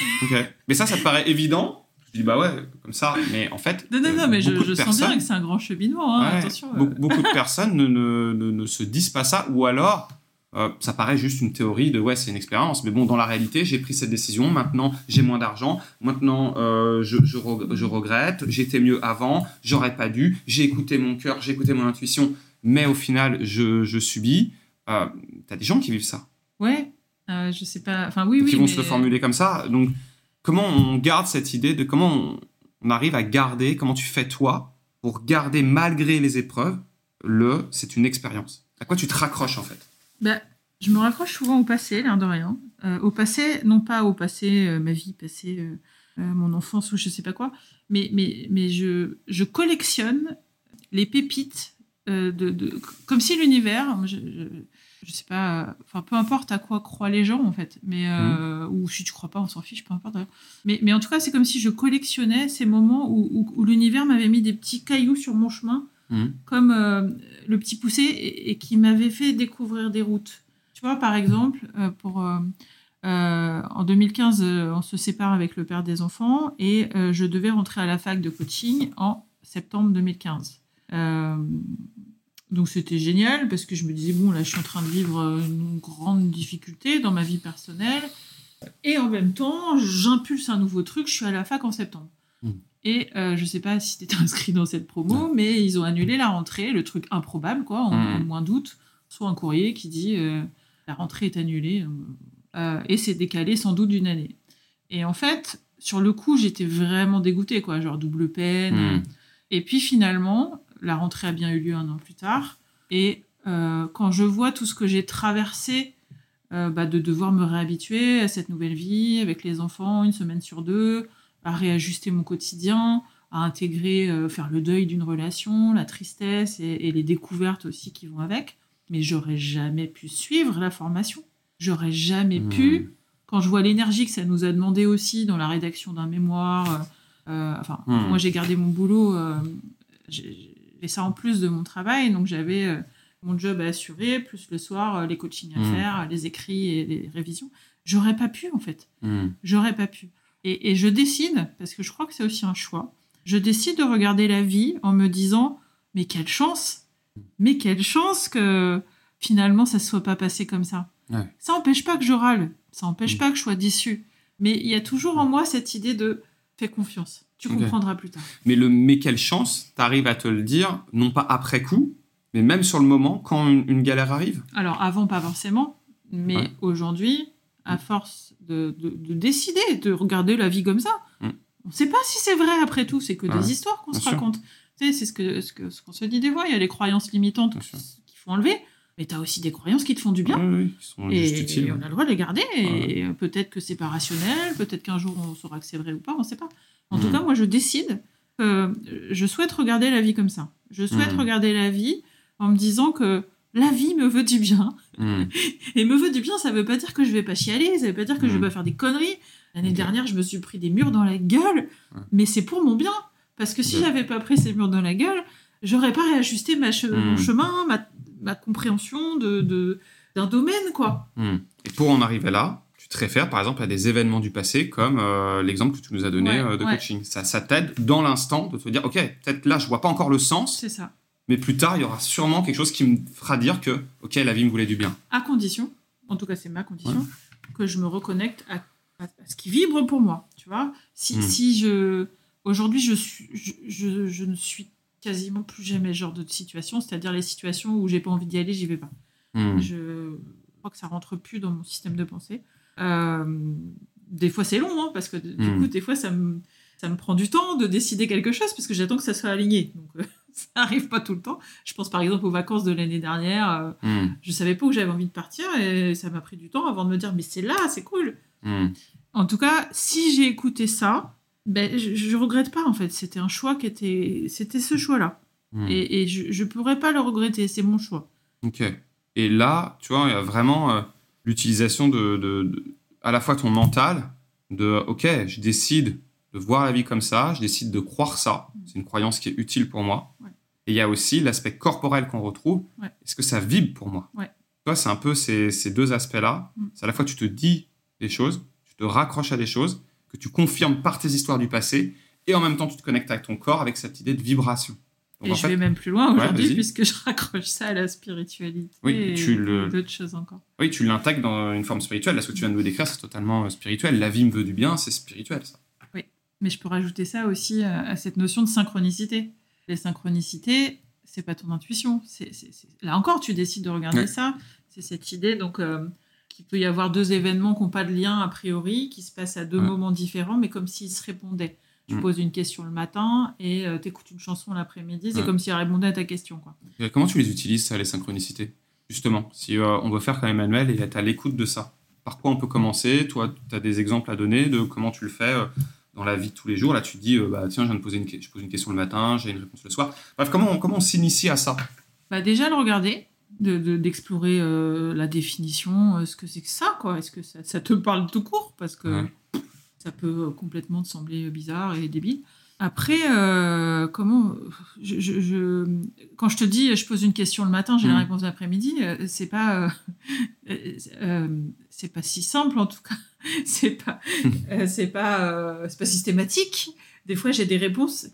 Mais ça, ça te paraît évident? Je dis bah ouais, comme ça, mais en fait. Non, non, non, mais je, je sens bien que c'est un grand cheminement, hein, attention. Beaucoup, de personnes ne, ne, ne, se disent pas ça, ou alors euh, ça paraît juste une théorie de ouais, c'est une expérience. Mais bon, dans la réalité, j'ai pris cette décision. Maintenant, j'ai moins d'argent. Maintenant, euh, je, je, je, regrette. J'étais mieux avant. J'aurais pas dû. J'ai écouté mon cœur, j'ai écouté mon intuition. Mais au final, je, je subis. Euh, T'as des gens qui vivent ça. Ouais. Euh, je sais pas. Enfin, oui, oui. Qui vont se le formuler comme ça. Donc, comment on garde cette idée de comment on, arrive à garder, comment tu fais toi pour garder malgré les épreuves, le c'est une expérience. À quoi tu te raccroches en fait? Bah, je me raccroche souvent au passé, l'air de rien. Euh, au passé, non pas au passé, euh, ma vie passée, euh, mon enfance ou je sais pas quoi, mais, mais, mais je, je collectionne les pépites de, comme si l'univers, sais pas, enfin peu importe à quoi croient les gens en fait, mais mmh. ou si tu crois pas, on s'en fiche, peu importe. Mais, mais en tout cas, c'est comme si je collectionnais ces moments où, où l'univers m'avait mis des petits cailloux sur mon chemin Mmh. comme euh, le petit poussé et, qui m'avait fait découvrir des routes. Tu vois, par exemple, euh, pour, euh, en 2015, on se sépare avec le père des enfants et je devais rentrer à la fac de coaching en septembre 2015. Donc c'était génial parce que je me disais, bon, là, je suis en train de vivre une grande difficulté dans ma vie personnelle. Et en même temps, j'impulse un nouveau truc, je suis à la fac en septembre. Mmh. Et euh, je sais pas si tu étais inscrit dans cette promo, mais ils ont annulé la rentrée, le truc improbable, quoi, en, hmm. moins d'août. Soit un courrier qui dit euh, la rentrée est annulée euh, et c'est décalé sans doute d'une année. Et en fait, sur le coup, j'étais vraiment dégoûtée, quoi, genre double peine. Hmm. Et puis finalement, la rentrée a bien eu lieu un an plus tard. Et quand je vois tout ce que j'ai traversé, bah, de devoir me réhabituer à cette nouvelle vie avec les enfants une semaine sur deux, à réajuster mon quotidien, à intégrer, euh, faire le deuil d'une relation, la tristesse et, les découvertes aussi qui vont avec. Mais j'aurais jamais pu suivre la formation. J'aurais jamais hmm. pu, quand je vois l'énergie que ça nous a demandé aussi dans la rédaction d'un mémoire, Euh, enfin, Hmm. moi, j'ai gardé mon boulot. euh, j'ai j'ai ça en plus de mon travail. Donc, j'avais euh, mon job à assurer, plus le soir, euh, les coachings à Hmm. faire, les écrits et les révisions. J'aurais pas pu, en fait. Hmm. J'aurais pas pu. Et, et je décide, parce que je crois que c'est aussi un choix, je décide de regarder la vie en me disant Mais quelle chance Mais quelle chance que finalement ça se soit pas passé comme ça. Ouais. Ça n'empêche pas que je râle, ça n'empêche Mm. pas que je sois déçue. Mais il y a toujours en moi cette idée de Fais confiance, tu comprendras plus tard. Mais le mais quelle chance, t'arrives à te le dire, non pas après coup, mais même sur le moment, quand une, une galère arrive. Alors avant, pas forcément, mais Ouais. aujourd'hui, à force de, de- de décider, de regarder la vie comme ça, Mm. on ne sait pas si c'est vrai après tout, c'est que Ouais, des histoires qu'on se sûr. raconte. Tu sais, c'est ce qu'on ce que, ce qu'on se dit des fois, il y a les croyances limitantes qu'il faut enlever, mais tu as aussi des croyances qui te font du bien. Qui sont Et, utiles. on a le droit de les garder, et peut-être que c'est pas rationnel, peut-être qu'un jour on saura que c'est vrai ou pas, on ne sait pas. En tout Mm. cas, moi je décide que je souhaite regarder la vie comme ça. Je souhaite Mm. regarder la vie en me disant que la vie me veut du bien, Hmm. et me veut du bien, ça veut pas dire que je vais pas chialer, ça veut pas dire que je vais pas faire des conneries. L'année dernière, je me suis pris des murs dans la gueule, mais c'est pour mon bien. Parce que si j'avais pas pris ces murs dans la gueule, j'aurais pas réajusté ma che- mon chemin, ma, ma compréhension de, de- d'un domaine, quoi. Hmm. Et pour en arriver là, tu te réfères par exemple à des événements du passé, comme euh, l'exemple que tu nous as donné Ouais, euh, de ouais. coaching. Ça, ça t'aide dans l'instant de te dire, ok, peut-être là, je vois pas encore le sens, C'est ça. mais plus tard, il y aura sûrement quelque chose qui me fera dire que, ok, la vie me voulait du bien. À condition, en tout cas c'est ma condition, que je me reconnecte à, ce qui vibre pour moi. Tu vois si, Mm. si je. Aujourd'hui, je, suis, je, je- je ne suis quasiment plus jamais ce genre de situation, c'est-à-dire les situations où j'ai pas envie d'y aller, j'y vais pas. Hmm. Je crois que ça rentre plus dans mon système de pensée. Euh, des fois, c'est long, hein, parce que du Mm. coup, des fois, ça me, ça me prend du temps de décider quelque chose, parce que j'attends que ça soit aligné. Donc, euh, ça arrive pas tout le temps. Je pense par exemple aux vacances de l'année dernière. euh, Hmm. je savais pas où j'avais envie de partir, et ça m'a pris du temps avant de me dire, mais c'est là, c'est cool. Hmm. En tout cas, si j'ai écouté ça, ben, je, je regrette pas, en fait. C'était un choix qui était... C'était ce choix-là. Hmm. Et, et je, je pourrais pas le regretter, c'est mon choix. Ok. Et là, tu vois, il y a vraiment euh, l'utilisation de, de- de- à la fois ton mental, de ok, je décide de voir la vie comme ça, je décide de croire ça. C'est une croyance qui est utile pour moi. Ouais. Et il y a aussi l'aspect corporel qu'on retrouve. Ouais. Est-ce que ça vibre pour moi? Ouais. Tu vois, c'est un peu ces, ces deux aspects-là. Mm. C'est à la fois tu te dis des choses, tu te raccroches à des choses, que tu confirmes par tes histoires du passé, et en même temps tu te connectes avec ton corps avec cette idée de vibration. Donc, Et je fait, vais même plus loin aujourd'hui, puisque je raccroche ça à la spiritualité Oui, et tu le- d'autres choses encore. Oui, tu l'intègres dans une forme spirituelle. Là, ce que tu viens de me décrire, c'est totalement euh, spirituel. La vie me veut du bien, c'est spirituel, ça. Mais je peux rajouter ça aussi euh, à cette notion de synchronicité. Les synchronicités, c'est pas ton intuition. Là encore, tu décides de regarder Ouais. ça. C'est cette idée donc euh, qu'il peut y avoir deux événements qui n'ont pas de lien a priori, qui se passent à deux Ouais. moments différents, mais comme s'ils se répondaient. Tu Mm. poses une question le matin et tu écoutes une chanson l'après-midi. C'est Ouais. comme si elle répondait à ta question. Quoi. Et comment tu les utilises, ça, les synchronicités? Justement, si euh, on doit faire comme Emmanuel et être à l'écoute de ça. Par quoi on peut commencer? Toi, tu as des exemples à donner de comment tu le fais euh, dans la vie de tous les jours? Là, tu te dis, euh, bah, tiens, je viens de poser une, je pose une question le matin, j'ai une réponse le soir. Bref, comment on, comment on s'initie à ça? Bah déjà le regarder, de- de- d'explorer euh, la définition, euh, ce que c'est que ça, quoi? Est-ce que ça, ça te parle tout court? Parce que Ouais. ça peut euh, complètement te sembler bizarre et débile. Après, euh, comment je, je- je- quand je te dis, je pose une question le matin, j'ai la Mhm. réponse l'après-midi, c'est pas, euh, c'est pas si simple en tout cas. c'est pas, euh, c'est pas, c'est pas systématique. Des fois, j'ai des réponses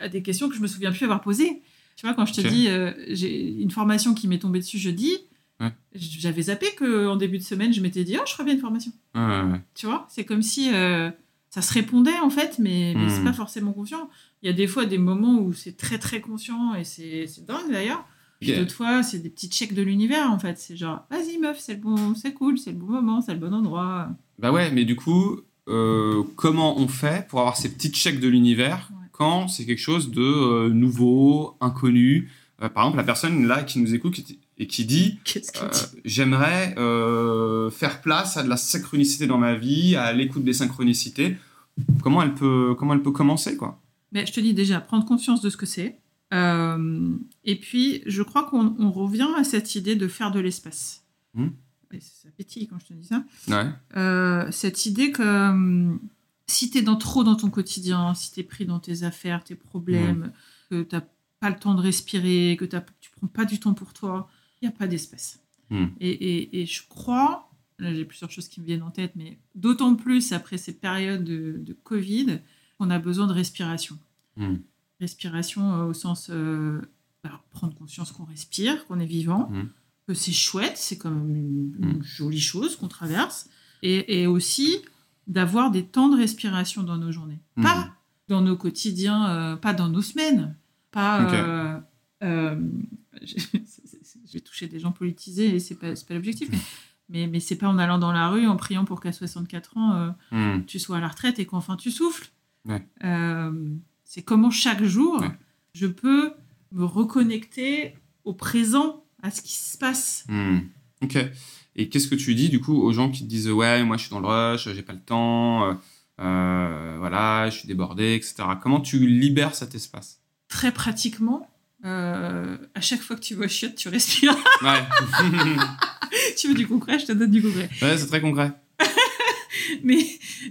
à des questions que je me souviens plus avoir posées. Tu vois, quand je te dis, euh, j'ai une formation qui m'est tombée dessus jeudi, Ouais. j'avais zappé qu'en début de semaine, je m'étais dit, oh, je ferais bien une formation. Ouais, ouais, ouais. Tu vois, c'est comme si euh, ça se répondait en fait, mais, mais Hmm. c'est pas forcément conscient. Il y a des fois des moments où c'est très très conscient et c'est c'est dingue d'ailleurs. Puis Ok. d'autres fois, c'est des petits checks de l'univers en fait. C'est genre, vas-y meuf, c'est le bon, c'est cool, c'est le bon moment, c'est le bon endroit. Bah ouais, mais du coup, euh, comment on fait pour avoir ces petits checks de l'univers Ouais. Quand c'est quelque chose de euh, nouveau, inconnu Euh, Par exemple, la personne là qui nous écoute qui- et qui dit euh, J'aimerais euh, faire place à de la synchronicité dans ma vie, à l'écoute des synchronicités. Comment elle peut, comment elle peut commencer quoi? Mais je te dis déjà, prendre conscience de ce que c'est. Euh, et puis, je crois qu'on on revient à cette idée de faire de l'espace. Ça pétille quand je te dis ça. Ouais. Euh, cette idée que hum, si tu es dans, trop dans ton quotidien, si tu es pris dans tes affaires, tes problèmes, que tu n'as pas le temps de respirer, que tu prends pas du temps pour toi, il n'y a pas d'espace. Hmm. Et, et, je crois, là j'ai plusieurs choses qui me viennent en tête, mais d'autant plus après ces périodes de, de Covid, qu'on a besoin de respiration. Hmm. Respiration euh, au sens euh, bah, prendre conscience qu'on respire, qu'on est vivant, Hmm. que c'est chouette, c'est quand même une, une jolie chose qu'on traverse, et, et aussi d'avoir des temps de respiration dans nos journées. Hmm. Pas dans nos quotidiens, euh, pas dans nos semaines, pas... Euh, euh, vais toucher des gens politisés et c'est pas, pas l'objectif, mais, mais, mais c'est pas en allant dans la rue en priant pour qu'à 64 ans, euh, Hmm. tu sois à la retraite et qu'enfin tu souffles. Ouais. Euh, c'est comment chaque jour, Ouais. je peux me reconnecter au présent, à ce qui se passe. Hmm. Ok. Et qu'est-ce que tu dis du coup aux gens qui te disent ouais, moi je suis dans le rush, j'ai pas le temps, euh, euh, voilà, je suis débordé, etc. Comment tu libères cet espace? Très pratiquement, euh, à chaque fois que tu vois chiotte, tu respires. Ouais. tu veux du concret, je te donne du concret. ouais, c'est très concret. Mais,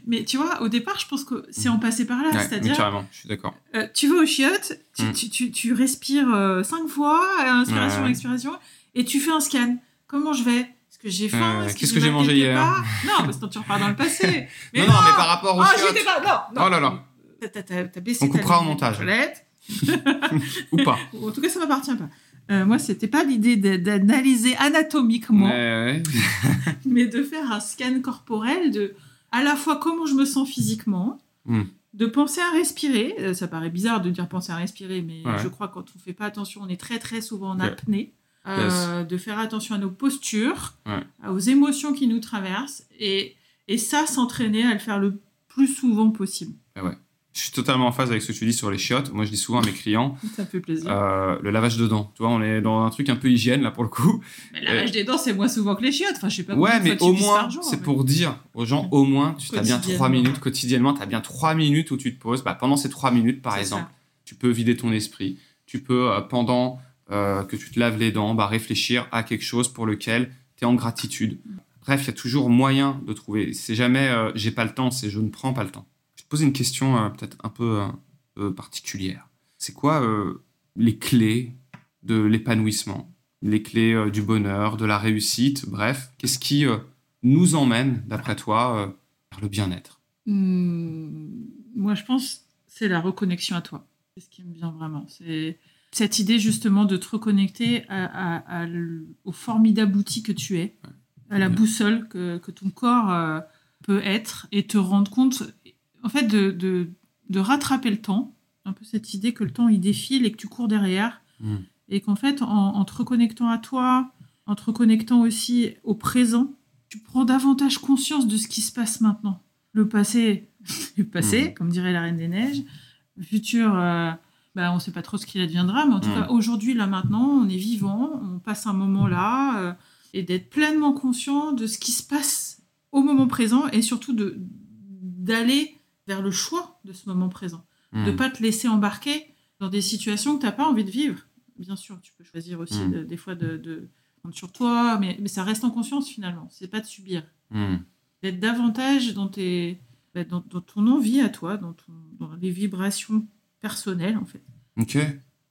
mais tu vois, au départ, je pense que c'est en passé par là. Ouais, C'est-à-dire, carrément, je suis d'accord. Euh, tu vas au chiottes, tu, Mm. tu, tu, tu respires euh, cinq fois, inspiration, Ouais. expiration, et tu fais un scan. Comment je vais? Est-ce que j'ai faim qu'est-ce que j'ai mangé hier Non, parce que tu repars dans le passé. Mais non, non, mais par rapport au Ah, j'étais pas. Non, non. Oh là là. T'as- baissé On coupera au lumière montage. Ou pas. En tout cas, ça m'appartient pas. Euh, moi, c'était pas l'idée d'analyser anatomiquement, Ouais, ouais. mais de faire un scan corporel de à la fois comment je me sens physiquement, Mm. de penser à respirer. Euh, ça paraît bizarre de dire penser à respirer, mais Ouais. je crois que quand on fait pas attention, on est très très souvent en apnée. Euh, De faire attention à nos postures, Ouais. aux émotions qui nous traversent, et, et ça, s'entraîner à le faire le plus souvent possible. Je suis totalement en phase avec ce que tu dis sur les chiottes. Moi, je dis souvent à mes clients Ça fait plaisir. euh, le lavage de dents. Tu vois, on est dans un truc un peu hygiène là pour le coup. mais le lavage des dents, c'est moins souvent que les chiottes. Enfin, je sais pas Ouais, mais au moins, c'est pour dire aux gens, au moins, tu as bien trois minutes quotidiennement, tu as bien trois minutes où tu te poses. Bah, pendant ces trois minutes, par exemple, ça. tu peux vider ton esprit. Tu peux, euh, pendant euh, que tu te laves les dents, bah, réfléchir à quelque chose pour lequel tu es en gratitude. Bref, il y a toujours moyen de trouver. C'est jamais euh, j'ai pas le temps, c'est je ne prends pas le temps. Je te poser une question euh, peut-être un peu particulière. C'est quoi les clés de l'épanouissement? Les clés du bonheur, de la réussite? Bref, qu'est-ce qui nous emmène, d'après toi, vers le bien-être? Hmm, moi, je pense c'est la reconnexion à toi. C'est ce qui me vient vraiment. C'est cette idée justement de te reconnecter à, à- à l- au formidable outil que tu es, à la Bien. boussole que, que ton corps euh, peut être et te rendre compte, en fait, de, de, de rattraper le temps. Un peu cette idée que le temps il défile et que tu cours derrière Mm. et qu'en fait, en, en te reconnectant à toi, en te reconnectant aussi au présent, tu prends davantage conscience de ce qui se passe maintenant. Le passé, est passé, Mhm. comme dirait la Reine des Neiges. Le futur, euh, bah, on ne sait pas trop ce qu'il adviendra, mais en tout Mhm. cas, aujourd'hui, là, maintenant, on est vivant, on passe un moment là, euh, et d'être pleinement conscient de ce qui se passe au moment présent, et surtout de d'aller vers le choix de ce moment présent de Hmm. pas te laisser embarquer dans des situations que tu n'as pas envie de vivre. Bien sûr, tu peux choisir aussi Mm. de- des fois de, de prendre sur toi, mais, mais ça reste en conscience finalement. C'est pas de subir. Hmm. D'être davantage dans, tes, bah, dans, dans ton envie à toi, dans, ton- dans les vibrations personnelles en fait. Ok.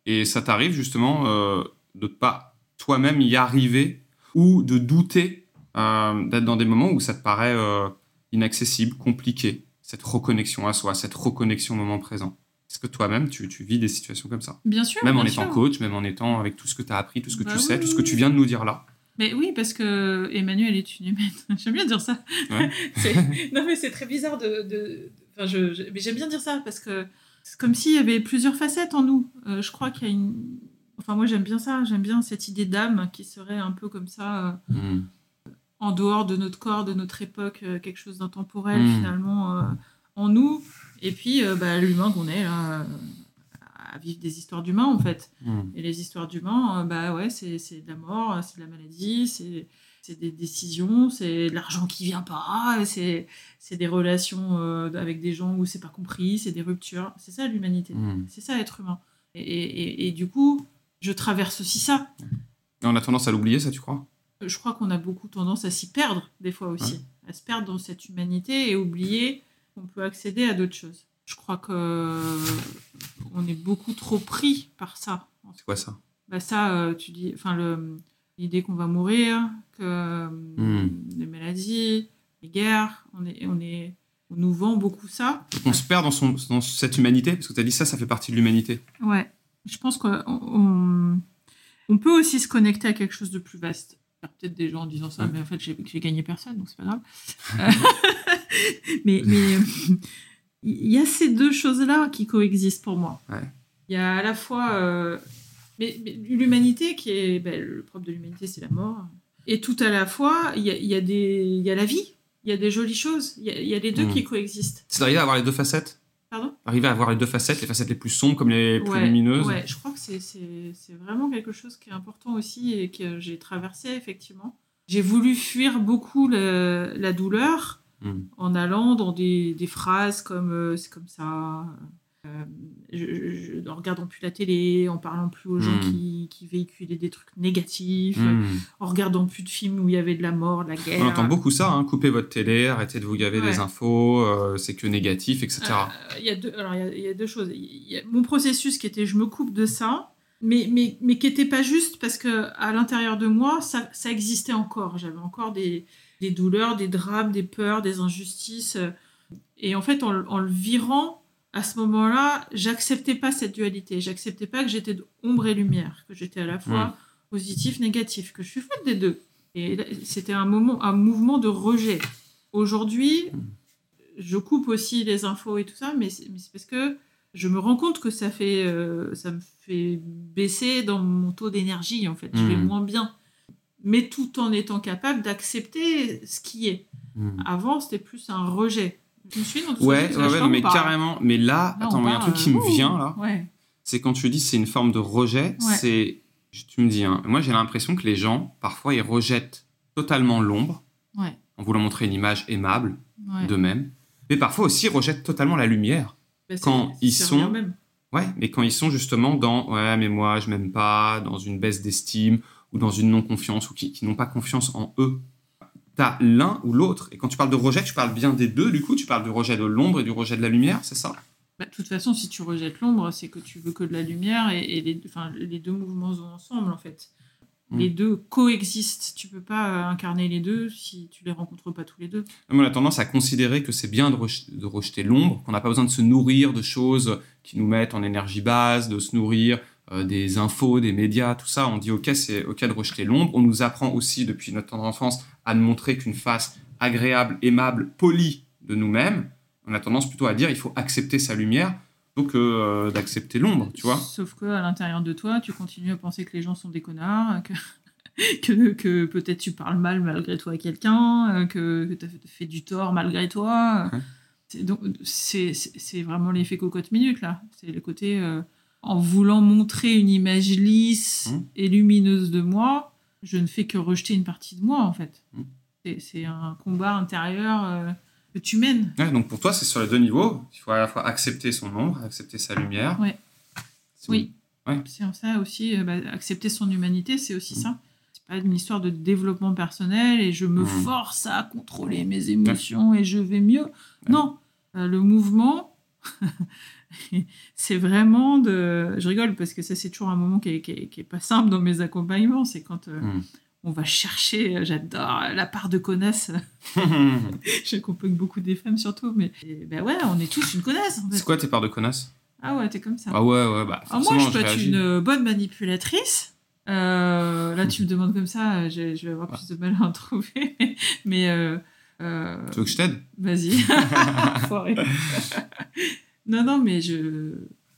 Et ça t'arrive justement euh, de pas toi-même y arriver ou de douter euh, d'être dans des moments où ça te paraît euh, inaccessible, compliqué, cette reconnexion à soi, cette reconnexion au moment présent? Est-ce que toi-même, tu, tu vis des situations comme ça? Bien sûr. Même en étant coach, même en étant avec tout ce que tu as appris, tout ce que Bah tu sais, tout ce que tu viens de nous dire là. Mais oui, parce que Emmanuel est une humaine. J'aime bien dire ça. Ouais. Non, mais c'est très bizarre de. de- Enfin, je, je- Mais j'aime bien dire ça parce que c'est comme s'il y avait plusieurs facettes en nous. Euh, je crois qu'il y a une. Enfin, moi, j'aime bien ça. J'aime bien cette idée d'âme qui serait un peu comme ça, euh, Hmm. en dehors de notre corps, de notre époque, euh, quelque chose d'intemporel Mm. finalement en nous. Et puis, bah, l'humain qu'on est là, à vivre des histoires d'humains en fait. Hmm. Et les histoires d'humains, bah ouais, c'est c'est de la mort, c'est de la maladie, c'est c'est des décisions, c'est de l'argent qui vient pas, c'est c'est des relations euh, avec des gens où c'est pas compris, c'est des ruptures. C'est ça l'humanité, Hmm. c'est ça être humain. Et, et- et du coup, je traverse aussi ça. Et on a tendance à l'oublier, ça, tu crois? Je crois qu'on a beaucoup tendance à s'y perdre des fois aussi, à se perdre dans cette humanité et oublier qu'on peut accéder à d'autres choses. Je crois que on est beaucoup trop pris par ça. C'est quoi ça? Bah ça, euh, tu dis, enfin le l'idée qu'on va mourir, que Hmm. les maladies, les guerres, on est, on est, on nous vend beaucoup ça. On se perd dans, son, dans cette humanité Parce que tu as dit ça, ça fait partie de l'humanité. Ouais. Je pense qu'on on, on peut aussi se connecter à quelque chose de plus vaste. Peut-être des gens en disant ça, mais en fait, j'ai gagné personne, donc c'est pas grave. Euh, mais mais il y a ces deux choses-là qui coexistent pour moi. Ouais. Il y a à la fois euh, mais, mais l'humanité qui est ben, le propre de l'humanité, c'est la mort. Et tout à la fois, il y a, il y a des, il y a la vie, il y a des jolies choses, il y a, il y a les deux Mm. qui coexistent. C'est d'arriver à avoir les deux facettes Pardon? Arriver à avoir les deux facettes, les facettes les plus sombres comme les plus ouais, lumineuses. Ouais, je crois que c'est- vraiment quelque chose qui est important aussi et que j'ai traversé effectivement. J'ai voulu fuir beaucoup la douleur Hmm. en allant dans des, des phrases comme euh, c'est comme ça, euh, je, je- je- en regardant plus la télé, en parlant plus aux gens Mm. qui, qui véhiculaient des trucs négatifs, Hmm. en regardant plus de films où il y avait de la mort, de la guerre. On entend beaucoup ça, hein, couper votre télé, arrêtez de vous gaver Ouais. des infos, euh, c'est que négatif, etc. Euh, Il y, a deux- alors, il y a- il y a deux choses. Il y a mon processus qui était je me coupe de ça, mais, mais, mais qui n'était pas juste parce que à l'intérieur de moi, ça, ça existait encore. J'avais encore des, des douleurs, des drames, des peurs, des injustices. Et en fait, en le virant, à ce moment-là, j'acceptais pas cette dualité. J'acceptais pas que j'étais ombre et lumière, que j'étais à la fois positif, négatif, que je suis faite des deux. Et c'était un moment, un mouvement de rejet. Aujourd'hui, je coupe aussi les infos et tout ça, mais c'est parce que je me rends compte que ça fait, euh, ça me fait baisser dans mon taux d'énergie en fait. Je vais Mhm. moins bien, mais tout en étant capable d'accepter ce qui est. Hmm. Avant, c'était plus un rejet. Tu me suis dans tout Ouais, ouais, mais carrément. Mais là, Là, on attends, il y a un truc qui me vient là. Ouais. C'est quand tu dis c'est une forme de rejet, Ouais. c'est. Tu me dis, hein, moi j'ai l'impression que les gens, parfois, ils rejettent totalement l'ombre Ouais. en voulant montrer une image aimable d'eux-mêmes. Mais parfois aussi, ils rejettent totalement la lumière. Bah, quand ils sont-. Ouais, mais quand ils sont justement dans ouais, mais moi je m'aime pas, dans une baisse d'estime ou dans une non-confiance ou qui, qui n'ont pas confiance en eux. T'as l'un ou l'autre. Et quand tu parles de rejet, tu parles bien des deux, du coup, tu parles du rejet de l'ombre et du rejet de la lumière, c'est ça? Bah, de toute façon, si tu rejettes l'ombre, c'est que tu veux que de la lumière et, et les, enfin, les deux mouvements vont ensemble en fait. Mm. Les deux coexistent. Tu peux pas euh, incarner les deux si tu les rencontres pas tous les deux. On a tendance à considérer que c'est bien de, reje- de rejeter l'ombre, qu'on n'a pas besoin de se nourrir de choses qui nous mettent en énergie basse, de se nourrir des infos, des médias, tout ça. On dit ok, c'est ok de rejeter l'ombre. On nous apprend aussi depuis notre tendre enfance à ne montrer qu'une face agréable, aimable, polie de nous-mêmes. On a tendance plutôt à dire il faut accepter sa lumière plutôt que euh, d'accepter l'ombre, tu vois. Sauf que à l'intérieur de toi, tu continues à penser que les gens sont des connards, que, que, que peut-être tu parles mal malgré toi à quelqu'un, euh, que, tu as fait du tort malgré toi. Ouais. Donc c'est vraiment l'effet cocotte minute là. C'est le côté euh, en voulant montrer une image lisse Mhm. et lumineuse de moi, je ne fais que rejeter une partie de moi en fait. Mhm. C'est- un combat intérieur euh, que tu mènes. Ouais, donc pour toi, c'est sur les deux niveaux. Il faut à la fois accepter son ombre, accepter sa lumière. Ouais. Oui. Ouais. C'est ça aussi, euh, bah, accepter son humanité, c'est aussi Mm. ça. C'est pas une histoire de développement personnel et je me force à contrôler mes émotions et je vais mieux. Non, Euh, le mouvement, c'est vraiment de. Je rigole parce que ça, c'est toujours un moment qui est, qui est- qui est pas simple dans mes accompagnements. C'est quand euh, Mm. on va chercher, euh, j'adore la part de connasse. J'accompagne beaucoup des femmes surtout, mais et ben ouais, on est tous une connasse. en fait. c'est quoi tes parts de connasse? Ah ouais, t'es comme ça. Ah ouais, ouais, bah forcément, moi, je peux être une bonne manipulatrice. Euh, là, tu me demandes comme ça, je, je vais avoir plus de mal à en trouver. Mais euh, Tu veux que je t'aide? vas-y. Non, non, mais je.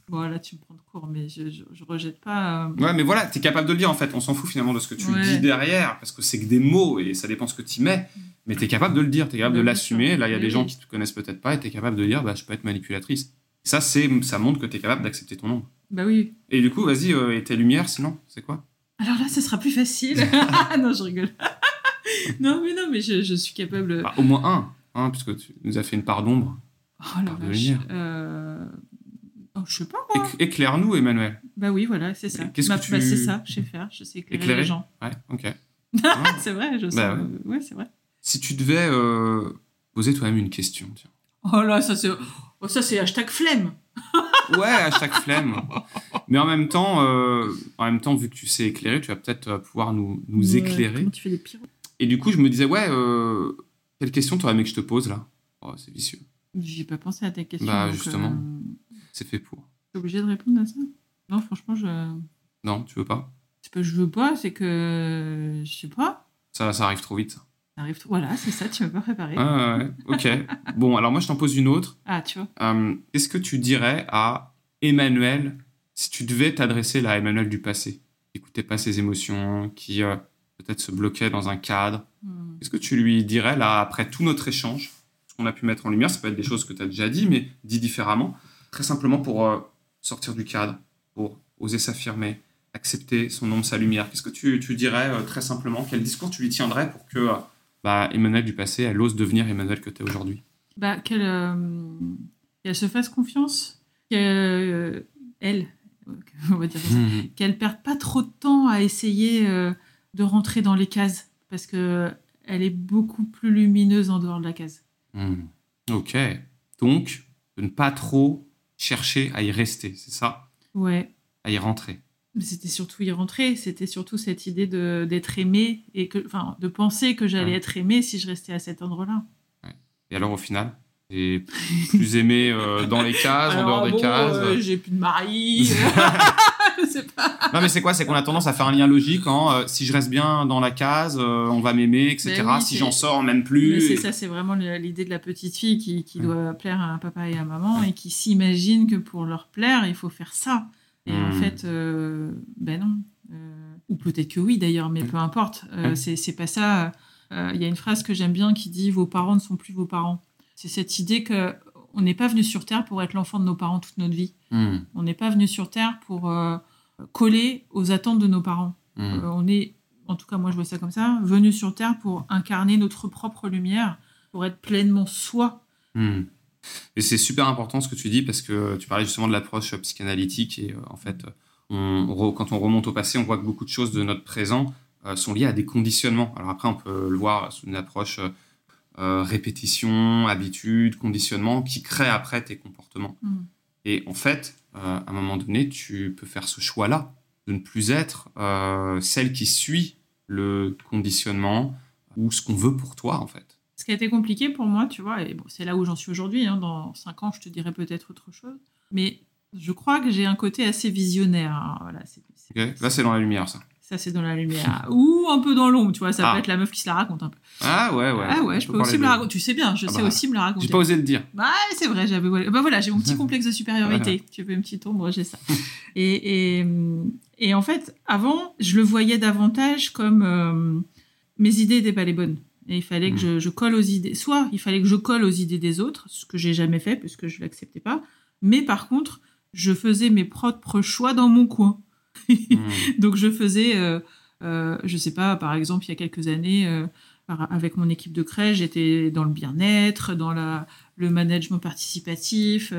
Bon, là, tu me prends de court, mais je, je, je rejette pas. euh, Ouais, mais voilà, t'es capable de le dire en fait. On s'en fout finalement de ce que tu Ouais. dis derrière, parce que c'est que des mots et ça dépend ce que tu mets. Mais t'es capable de le dire, t'es capable Ouais, de l'assumer. Là, il y a des gens qui te connaissent peut-être pas et t'es capable de dire, bah, je peux être manipulatrice. Ça, c'est, ça montre que t'es capable d'accepter ton nom. Bah oui. Et du coup, vas-y, euh, et tes lumières, sinon, c'est quoi? Alors là, ce sera plus facile. non, je rigole. non, mais non, mais je, je suis capable. Bah, Au moins un, hein, puisque tu nous as fait une part d'ombre. Oh la vache. Euh... Oh, je sais pas, moi. Éc- Éclaire-nous, Emmanuel. Bah oui, voilà, c'est ça. Qu'est-ce Bah, que tu- bah, c'est ça, je sais faire, je sais éclairer Éclairer les gens. Ouais, ok. c'est vrai, je sais. Bah ouais, c'est vrai. Si tu devais euh, poser toi-même une question, tiens. Oh là, ça c'est, oh, ça c'est hashtag flemme. ouais, hashtag flemme. Mais en même temps, euh, en même temps, vu que tu sais éclairer, tu vas peut-être pouvoir nous, nous éclairer. Comment tu fais des pyros Et du coup, je me disais, ouais, euh, quelle question tu aurais aimé que je te pose là? Oh, C'est vicieux. J'ai pas pensé à ta question. Bah, donc, justement. euh, C'est fait pour. T'es obligé de répondre à ça Non, franchement, je. Non, tu veux pas? C'est pas que je veux pas, c'est que. Je sais pas. ça, ça arrive trop vite. Ça. Ça arrive. Voilà, c'est ça, tu m'as pas préparé. Ouais, ouais, ok. bon, alors moi, je t'en pose une autre. Ah, tu vois. Euh, Qu'est-ce que tu dirais à Emmanuel si tu devais t'adresser à Emmanuel du passé qui n'écoutait pas ses émotions, qui euh, peut-être se bloquait dans un cadre Hmm. Qu'est-ce que tu lui dirais là après tout notre échange qu'on a pu mettre en lumière, ça peut être des choses que tu as déjà dit, mais dit différemment. Très simplement pour euh, sortir du cadre, pour oser s'affirmer, accepter son ombre, sa lumière. Qu'est-ce que tu, tu dirais euh, très simplement? Quel discours tu lui tiendrais pour que euh, bah, Emmanuel du passé, elle ose devenir Emmanuel que tu es aujourd'hui? Bah, qu'elle se fasse confiance. Qu'elle. elle, on va dire ça. Qu'elle perde pas trop de temps à essayer de rentrer dans les cases. Parce que elle est beaucoup plus lumineuse en dehors de la case. Hmm. Ok. Donc, de ne pas trop chercher à y rester, c'est ça? Ouais. À y rentrer. C'était surtout y rentrer, c'était surtout cette idée d'être aimé et que, enfin, de penser que j'allais Ouais. être aimé si je restais à cet endroit-là. Et alors, au final T'es plus aimé euh, dans les cases, en dehors des bon, cases? euh, j'ai plus de mari. je sais pas. Non, mais c'est quoi? C'est qu'on a tendance à faire un lien logique en euh, si je reste bien dans la case, euh, on va m'aimer, etc. Ben oui, si j'en sors, même plus. c'est Et- ça, c'est vraiment l'idée de la petite fille qui, qui Ouais. doit plaire à un papa et à maman et qui s'imagine que pour leur plaire, il faut faire ça. Et en Hmm. fait, euh, ben non. Ou peut-être que oui d'ailleurs, mais Ouais. peu importe. C'est pas ça. Il y a une phrase que j'aime bien qui dit Vos parents ne sont plus vos parents. C'est cette idée que on n'est pas venu sur Terre pour être l'enfant de nos parents toute notre vie. On n'est pas venu sur Terre pour euh, coller aux attentes de nos parents. hmm. Euh, on est, en tout cas moi je vois ça comme ça, venu sur Terre pour incarner notre propre lumière, pour être pleinement soi. Hmm. Et c'est super important ce que tu dis parce que tu parlais justement de l'approche psychanalytique et euh, en fait, on, quand on remonte au passé, on voit que beaucoup de choses de notre présent euh, sont liées à des conditionnements. Alors après, on peut le voir sous une approche répétition, habitude, conditionnement qui crée après tes comportements. Mm. Et en fait, à un moment donné, tu peux faire ce choix-là de ne plus être euh, celle qui suit le conditionnement ou ce qu'on veut pour toi en fait. Ce qui a été compliqué pour moi, tu vois, et bon, c'est là où j'en suis aujourd'hui, hein, dans cinq ans je te dirai peut-être autre chose, mais je crois que j'ai un côté assez visionnaire. hein, voilà, Là, c'est dans la lumière, ça. Ça c'est dans la lumière. Ou un peu dans l'ombre, tu vois, ça Ah. peut être la meuf qui se la raconte un peu. Ah ouais, ouais. ah ouais, je peux aussi me la raconter. Tu sais bien, je Ah sais bah, aussi me la raconter. J'ai pas osé le dire. Bah, c'est vrai, j'avais. Bah voilà, j'ai mon petit complexe de supériorité. Tu veux une petite ombre, j'ai ça. Et, et, et en fait, avant, je le voyais davantage comme euh, mes idées n'étaient pas les bonnes. Et il fallait que je, je colle aux idées. Soit il fallait que je colle aux idées des autres, ce que j'ai jamais fait puisque je l'acceptais pas. Mais par contre, je faisais mes propres choix dans mon coin. Donc je faisais, euh, euh, je sais pas, par exemple, il y a quelques années, euh, avec mon équipe de crèche, j'étais dans le bien-être, dans la, le management participatif,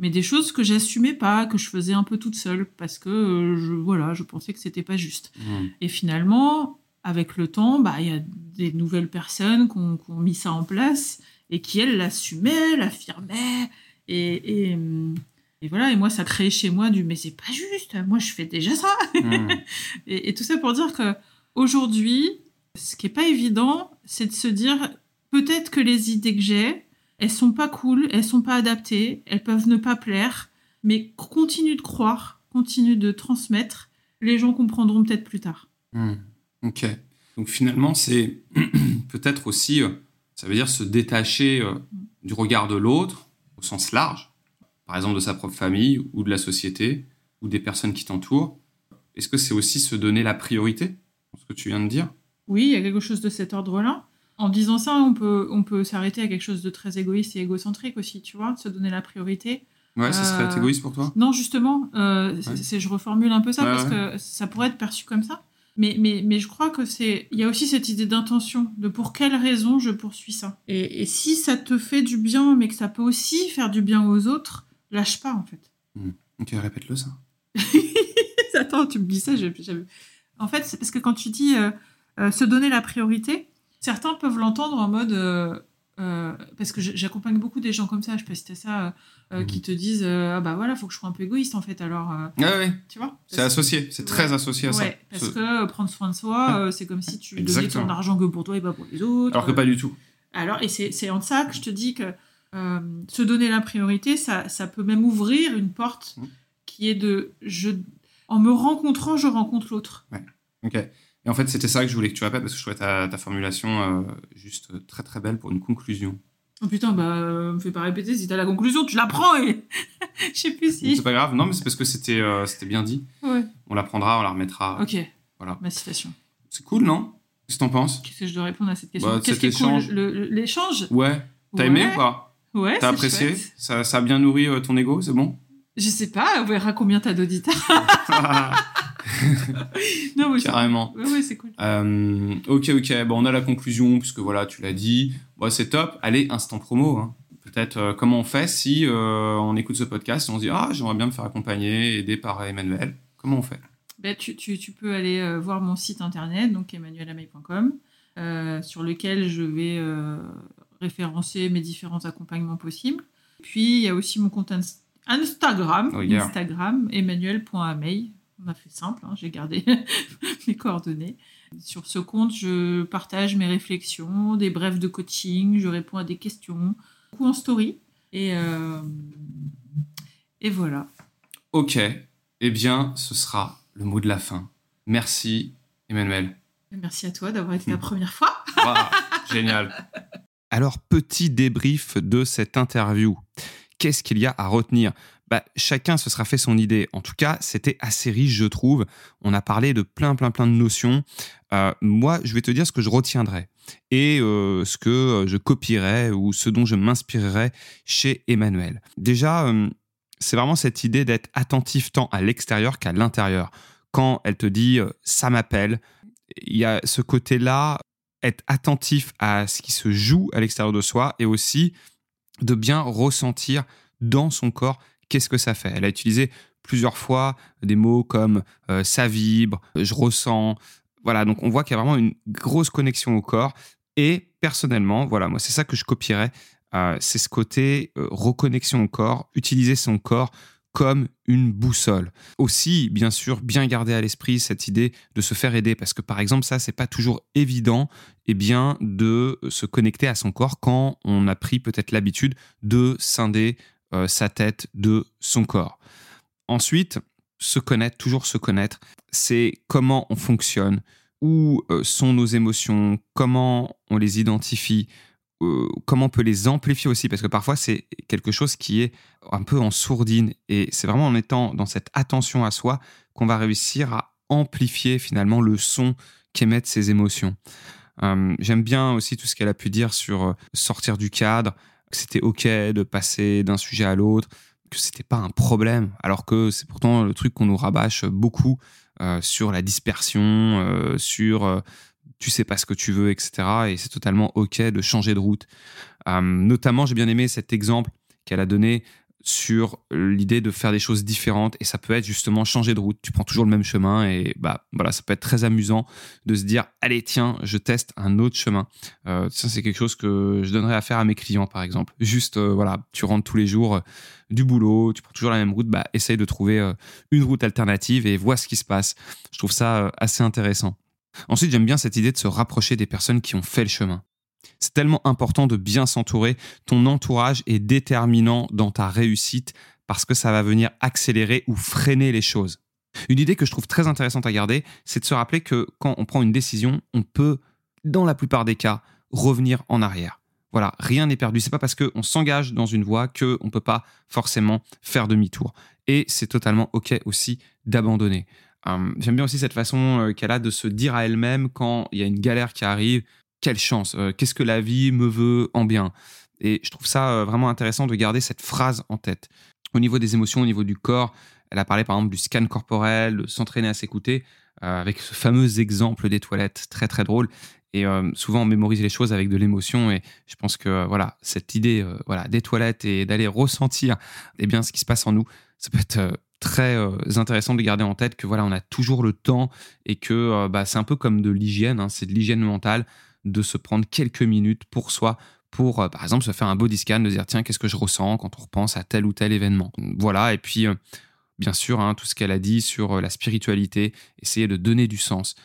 mais des choses que j'assumais pas, que je faisais un peu toute seule, parce que je, voilà, je pensais que c'était pas juste. Hmm. Et finalement, avec le temps, bah, il y a des nouvelles personnes qui ont, qui ont mis ça en place et qui, elles, l'assumaient, l'affirmaient. Et, et, hum, et voilà, et moi, ça créait chez moi du mais c'est pas juste, moi, je fais déjà ça. Hmm. Et, et tout ça pour dire que aujourd'hui, ce qui est pas évident, c'est de se dire peut-être que les idées que j'ai, elles sont pas cool, elles sont pas adaptées, elles peuvent ne pas plaire, mais continue de croire, continue de transmettre, les gens comprendront peut-être plus tard. Hmm. Ok. Donc finalement, c'est peut-être aussi, euh, ça veut dire se détacher euh, du regard de l'autre au sens large, par exemple de sa propre famille ou de la société ou des personnes qui t'entourent. Est-ce que c'est aussi se donner la priorité, ce que tu viens de dire? Oui, il y a quelque chose de cet ordre-là. En disant ça, on peut, on peut s'arrêter à quelque chose de très égoïste et égocentrique aussi, tu vois, de se donner la priorité. Ouais, ça serait Euh, égoïste pour toi? Non, justement, euh, c'est- Ouais. c'est- je reformule un peu ça Ouais, parce que ça pourrait être perçu comme ça. Mais, mais, mais je crois que c'est. Il y a aussi cette idée d'intention, de pour quelle raison je poursuis ça. Et, et si ça te fait du bien, mais que ça peut aussi faire du bien aux autres, lâche pas en fait. Ok, répète-le ça. Attends, tu me dis ça, j'ai- j'avais- En fait, c'est parce que quand tu dis euh, euh, se donner la priorité, certains peuvent l'entendre en mode euh, parce que j'accompagne beaucoup des gens comme ça, je sais pas si ça, euh, Mhm. qui te disent ah bah voilà, faut que je sois un peu égoïste en fait. Alors, Ouais, ouais. tu vois C'est associé, c'est très associé à ça. Ouais, parce Ce- que prendre soin de soi, euh, c'est comme si tu donnais Exactement. ton argent que pour toi et pas pour les autres. Alors que pas du tout. Alors, et c'est en ça que je te dis que euh, se donner la priorité, ça, ça peut même ouvrir une porte Mhm. qui est de je, en me rencontrant, je rencontre l'autre. Ok. Et en fait, c'était ça que je voulais que tu répètes parce que je trouvais ta, ta formulation euh, juste très très belle pour une conclusion. Oh putain, bah, euh, me fais pas répéter, si t'as la conclusion, tu la prends et. Je sais plus si. C'est pas grave, non, mais c'est parce que c'était euh, c'était bien dit. Ouais. On la prendra, on la remettra. Ok. Voilà. Ma citation. C'est cool, non? Qu'est-ce que t'en penses? Qu'est-ce que je dois répondre à cette question? Bah, Qu'est-ce qui est cool L'échange? Ouais. T'as Ouais. aimé ou pas? Ouais. T'as apprécié ça, ça a bien nourri euh, ton ego, c'est bon? Je sais pas, on verra combien t'as d'auditeurs. non, mais Carrément. Ouais, ouais, c'est cool. Euh, ok, ok. Bon, on a la conclusion, puisque voilà, tu l'as dit. Bon, c'est top. Allez, instant promo. hein. Peut-être euh, comment on fait si on écoute ce podcast et on se dit Ah, j'aimerais bien me faire accompagner, aider par Emmanuel. Comment on fait? Ben, tu, tu- tu peux aller voir mon site internet, donc emmanuelameil.com, euh, sur lequel je vais euh, référencer mes différents accompagnements possibles. Puis il y a aussi mon compte ins- Instagram, Oh, yeah. Instagram, emmanuel.ameil. On a fait simple, hein, j'ai gardé mes coordonnées. Sur ce compte, je partage mes réflexions, des brefs de coaching, je réponds à des questions, beaucoup en story. Et, euh, et voilà. Ok. Eh bien, ce sera le mot de la fin. Merci, Emmanuel. Merci à toi d'avoir été la première fois. Waouh, génial. Alors, petit débrief de cette interview. Qu'est-ce qu'il y a à retenir? Bah, Chacun se sera fait son idée. En tout cas, c'était assez riche, je trouve. On a parlé de plein, plein, plein de notions. Euh, moi, je vais te dire ce que je retiendrai et euh, ce que euh, je copierai ou ce dont je m'inspirerai chez Emmanuel. Déjà, c'est vraiment cette idée d'être attentif tant à l'extérieur qu'à l'intérieur. Quand elle te dit ça m'appelle, il y a ce côté-là être attentif à ce qui se joue à l'extérieur de soi et aussi de bien ressentir dans son corps qu'est-ce que ça fait. Elle a utilisé plusieurs fois des mots comme euh, ça vibre, je ressens. Voilà, donc on voit qu'il y a vraiment une grosse connexion au corps. Et personnellement, voilà, moi c'est ça que je copierais. Euh, c'est ce côté euh, reconnexion au corps, utiliser son corps comme une boussole. Aussi, bien sûr, bien garder à l'esprit cette idée de se faire aider, parce que par exemple, ça, c'est pas toujours évident, eh bien, de se connecter à son corps quand on a pris peut-être l'habitude de scinder euh, sa tête de son corps. Ensuite, se connaître, toujours se connaître, c'est comment on fonctionne, où euh, sont nos émotions, comment on les identifie, euh, comment on peut les amplifier aussi, parce que parfois c'est quelque chose qui est un peu en sourdine, et c'est vraiment en étant dans cette attention à soi qu'on va réussir à amplifier finalement le son qu'émettent ces émotions. Euh, J'aime bien aussi tout ce qu'elle a pu dire sur euh, sortir du cadre, que c'était ok de passer d'un sujet à l'autre, que c'était pas un problème, alors que c'est pourtant le truc qu'on nous rabâche beaucoup sur la dispersion, sur tu sais pas ce que tu veux, etc. Et c'est totalement ok de changer de route. Euh, notamment, j'ai bien aimé cet exemple qu'elle a donné sur l'idée de faire des choses différentes et ça peut être justement changer de route. Tu prends toujours le même chemin et bah voilà, ça peut être très amusant de se dire allez tiens, je teste un autre chemin. Euh, ça c'est quelque chose que je donnerais à faire à mes clients par exemple. Juste euh, voilà, tu rentres tous les jours du boulot, tu prends toujours la même route, bah essaye de trouver une route alternative et vois ce qui se passe. Je trouve ça assez intéressant. Ensuite, j'aime bien cette idée de se rapprocher des personnes qui ont fait le chemin. C'est tellement important de bien s'entourer. Ton entourage est déterminant dans ta réussite parce que ça va venir accélérer ou freiner les choses. Une idée que je trouve très intéressante à garder, c'est de se rappeler que quand on prend une décision, on peut, dans la plupart des cas, revenir en arrière. Voilà, rien n'est perdu. C'est pas parce qu'on s'engage dans une voie qu'on ne peut pas forcément faire demi-tour. Et c'est totalement OK aussi d'abandonner. Euh, J'aime bien aussi cette façon euh, qu'elle a de se dire à elle-même quand il y a une galère qui arrive, quelle chance, euh, qu'est-ce que la vie me veut en bien. Et je trouve ça euh, vraiment intéressant de garder cette phrase en tête. Au niveau des émotions, au niveau du corps, elle a parlé par exemple du scan corporel, de s'entraîner à s'écouter, avec ce fameux exemple des toilettes, très très drôle. Et souvent on mémorise les choses avec de l'émotion et je pense que voilà cette idée voilà des toilettes et d'aller ressentir eh bien ce qui se passe en nous, ça peut être très euh, intéressant de garder en tête que voilà on a toujours le temps et que euh, bah, c'est un peu comme de l'hygiène, hein, c'est de l'hygiène mentale de se prendre quelques minutes pour soi pour, euh, par exemple, se faire un body scan, de dire tiens, qu'est-ce que je ressens quand on repense à tel ou tel événement. Voilà, et puis, bien sûr, hein, tout ce qu'elle a dit sur la spiritualité, essayer de donner du sens.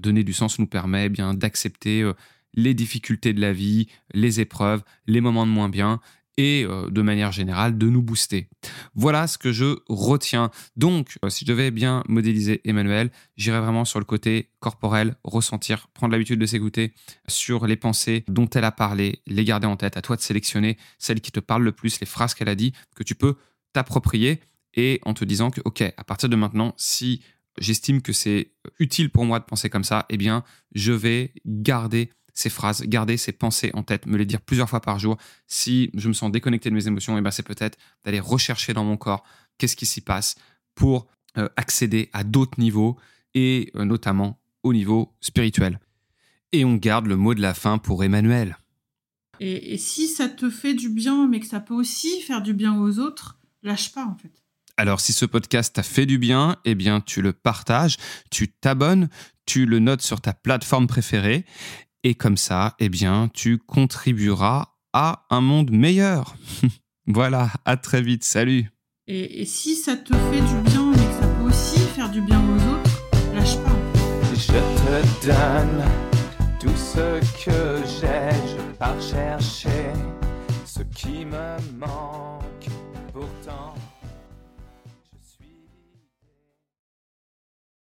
donner du sens nous permet eh bien d'accepter les difficultés de la vie, les épreuves, les moments de moins bien, et euh, de manière générale de nous booster. Voilà ce que je retiens. Donc, euh, si je devais bien modéliser Emmanuel, j'irais vraiment sur le côté corporel, ressentir, prendre l'habitude de s'écouter sur les pensées dont elle a parlé, les garder en tête. À toi de sélectionner celles qui te parlent le plus, les phrases qu'elle a dit, que tu peux t'approprier et en te disant que, OK, à partir de maintenant, si j'estime que c'est utile pour moi de penser comme ça, eh bien, je vais garder ces phrases, garder ces pensées en tête, me les dire plusieurs fois par jour. Si je me sens déconnecté de mes émotions, et eh ben c'est peut-être d'aller rechercher dans mon corps qu'est-ce qui s'y passe pour euh, accéder à d'autres niveaux et euh, notamment au niveau spirituel. Et on garde le mot de la fin pour Emmanuel. Et, et si ça te fait du bien, mais que ça peut aussi faire du bien aux autres, lâche pas en fait. Alors si ce podcast t'a fait du bien, eh bien tu le partages, tu t'abonnes, tu le notes sur ta plateforme préférée et comme ça, eh bien, tu contribueras à un monde meilleur. voilà, à très vite, salut. Et, si ça te fait du bien, mais que ça peut aussi faire du bien aux autres, lâche pas. Je te donne tout ce que j'ai, je pars chercher ce qui me manque pourtant.